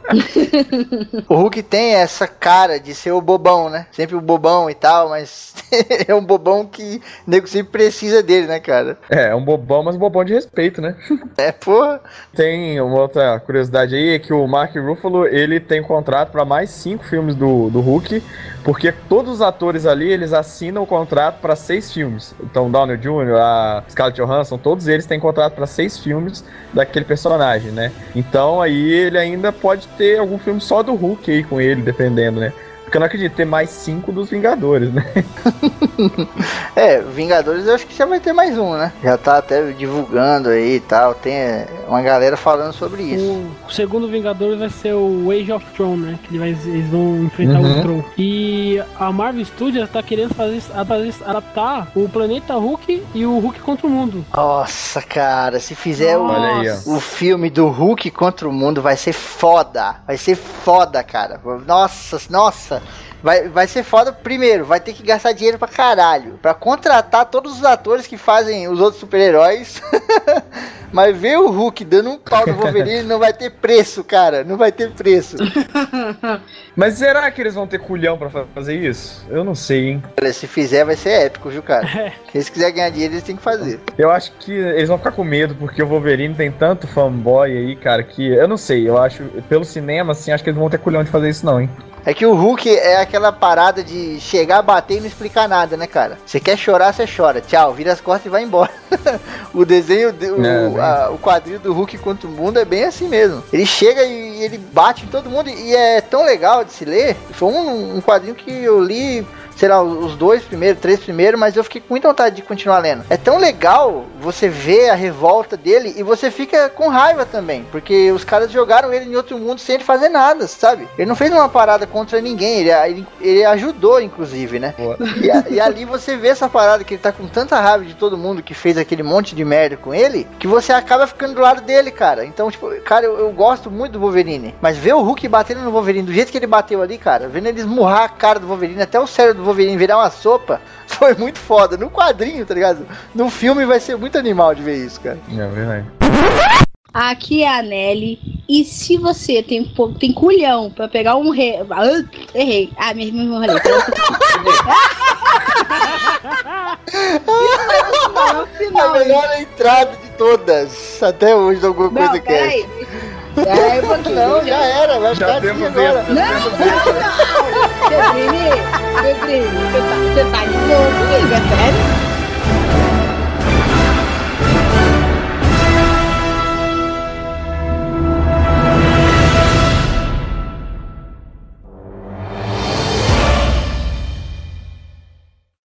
Speaker 2: O Hulk tem essa cara de ser o bobão, né? Sempre o bobão e tal, mas é um bobão que o nego sempre precisa dele, né, cara?
Speaker 4: É, é um bobão, mas um bobão de respeito, né?
Speaker 2: É, porra.
Speaker 4: Tem uma outra curiosidade aí, é que o Mark Ruffalo, ele tem contrato para mais cinco filmes do, do Hulk, porque todos os atores ali, eles assinam o contrato para seis filmes. Então, Downey Jr., a Scarlett Johansson, todos eles têm contrato para seis filmes daquele personagem, né? Então, aí ele ainda pode ter algum filme só do Hulk aí com ele, dependendo, né? Porque eu não acredito ter mais cinco dos Vingadores, né?
Speaker 2: É, Vingadores eu acho que já vai ter mais um, né? Já tá até divulgando aí e tal. Tem é, uma galera falando sobre isso.
Speaker 5: O segundo Vingadores vai ser o Age of Tron, né? Que ele vai- eles vão enfrentar
Speaker 4: Uhum.
Speaker 5: o Tron. E a Marvel Studios tá querendo fazer, fazer- adaptar o Planeta Hulk e o Hulk contra o Mundo.
Speaker 2: Nossa, cara, se fizer o,
Speaker 4: aí, ó.
Speaker 2: o filme do Hulk contra o mundo, vai ser foda. Vai ser foda, cara. Nossa, nossa. Vai, vai ser foda primeiro, vai ter que gastar dinheiro pra caralho. Pra contratar todos os atores que fazem os outros super-heróis. Mas ver o Hulk dando um pau no Wolverine não vai ter preço, cara. Não vai ter preço.
Speaker 4: Mas será que eles vão ter culhão pra fa- fazer isso? Eu não sei, hein?
Speaker 2: Olha, se fizer, vai ser épico, viu, cara? Se eles quiserem ganhar dinheiro, eles têm que fazer.
Speaker 4: Eu acho que eles vão ficar com medo, porque o Wolverine tem tanto fanboy aí, cara, que eu não sei, eu acho, pelo cinema, assim, acho que eles não vão ter culhão de fazer isso, não, hein?
Speaker 2: É que o Hulk é aquela parada de chegar, bater e não explicar nada, né, cara? Você quer chorar, você chora. Tchau, vira as costas e vai embora. o desenho, de- o,
Speaker 4: É, bem-
Speaker 2: a- o quadrinho do Hulk contra o mundo é bem assim mesmo. Ele chega e e ele bate em todo mundo. E é tão legal de se ler. Foi um, um quadrinho que eu li sei lá, os dois primeiros, três primeiros, mas eu fiquei com muita vontade de continuar lendo. É tão legal você ver a revolta dele e você fica com raiva também, porque os caras jogaram ele em outro mundo sem ele fazer nada, sabe? Ele não fez uma parada contra ninguém, ele, ele, ele ajudou, inclusive, né? E, e, ali você vê essa parada que ele tá com tanta raiva de todo mundo que fez aquele monte de merda com ele, que você acaba ficando do lado dele, cara. Então, tipo, cara, eu, eu gosto muito do Wolverine, mas ver o Hulk batendo no Wolverine do jeito que ele bateu ali, cara, vendo ele esmurrar a cara do Wolverine até o cérebro do Wolverine virar uma sopa, foi muito foda. No quadrinho, tá ligado? No filme vai ser muito animal de ver isso, cara.
Speaker 4: É verdade.
Speaker 3: Aqui é a Nelly. E se você tem, tem culhão pra pegar um rei. Ah, errei. Ah, mesmo me enrolei.
Speaker 2: a melhor entrada de todas. Até hoje, alguma
Speaker 3: Não,
Speaker 2: coisa que é.
Speaker 3: É, porque
Speaker 2: não, já era, vai ficar assim agora.
Speaker 3: Não, não, não. Pedrinho, Pedrinho, você tá, você tá de novo comigo, é sério?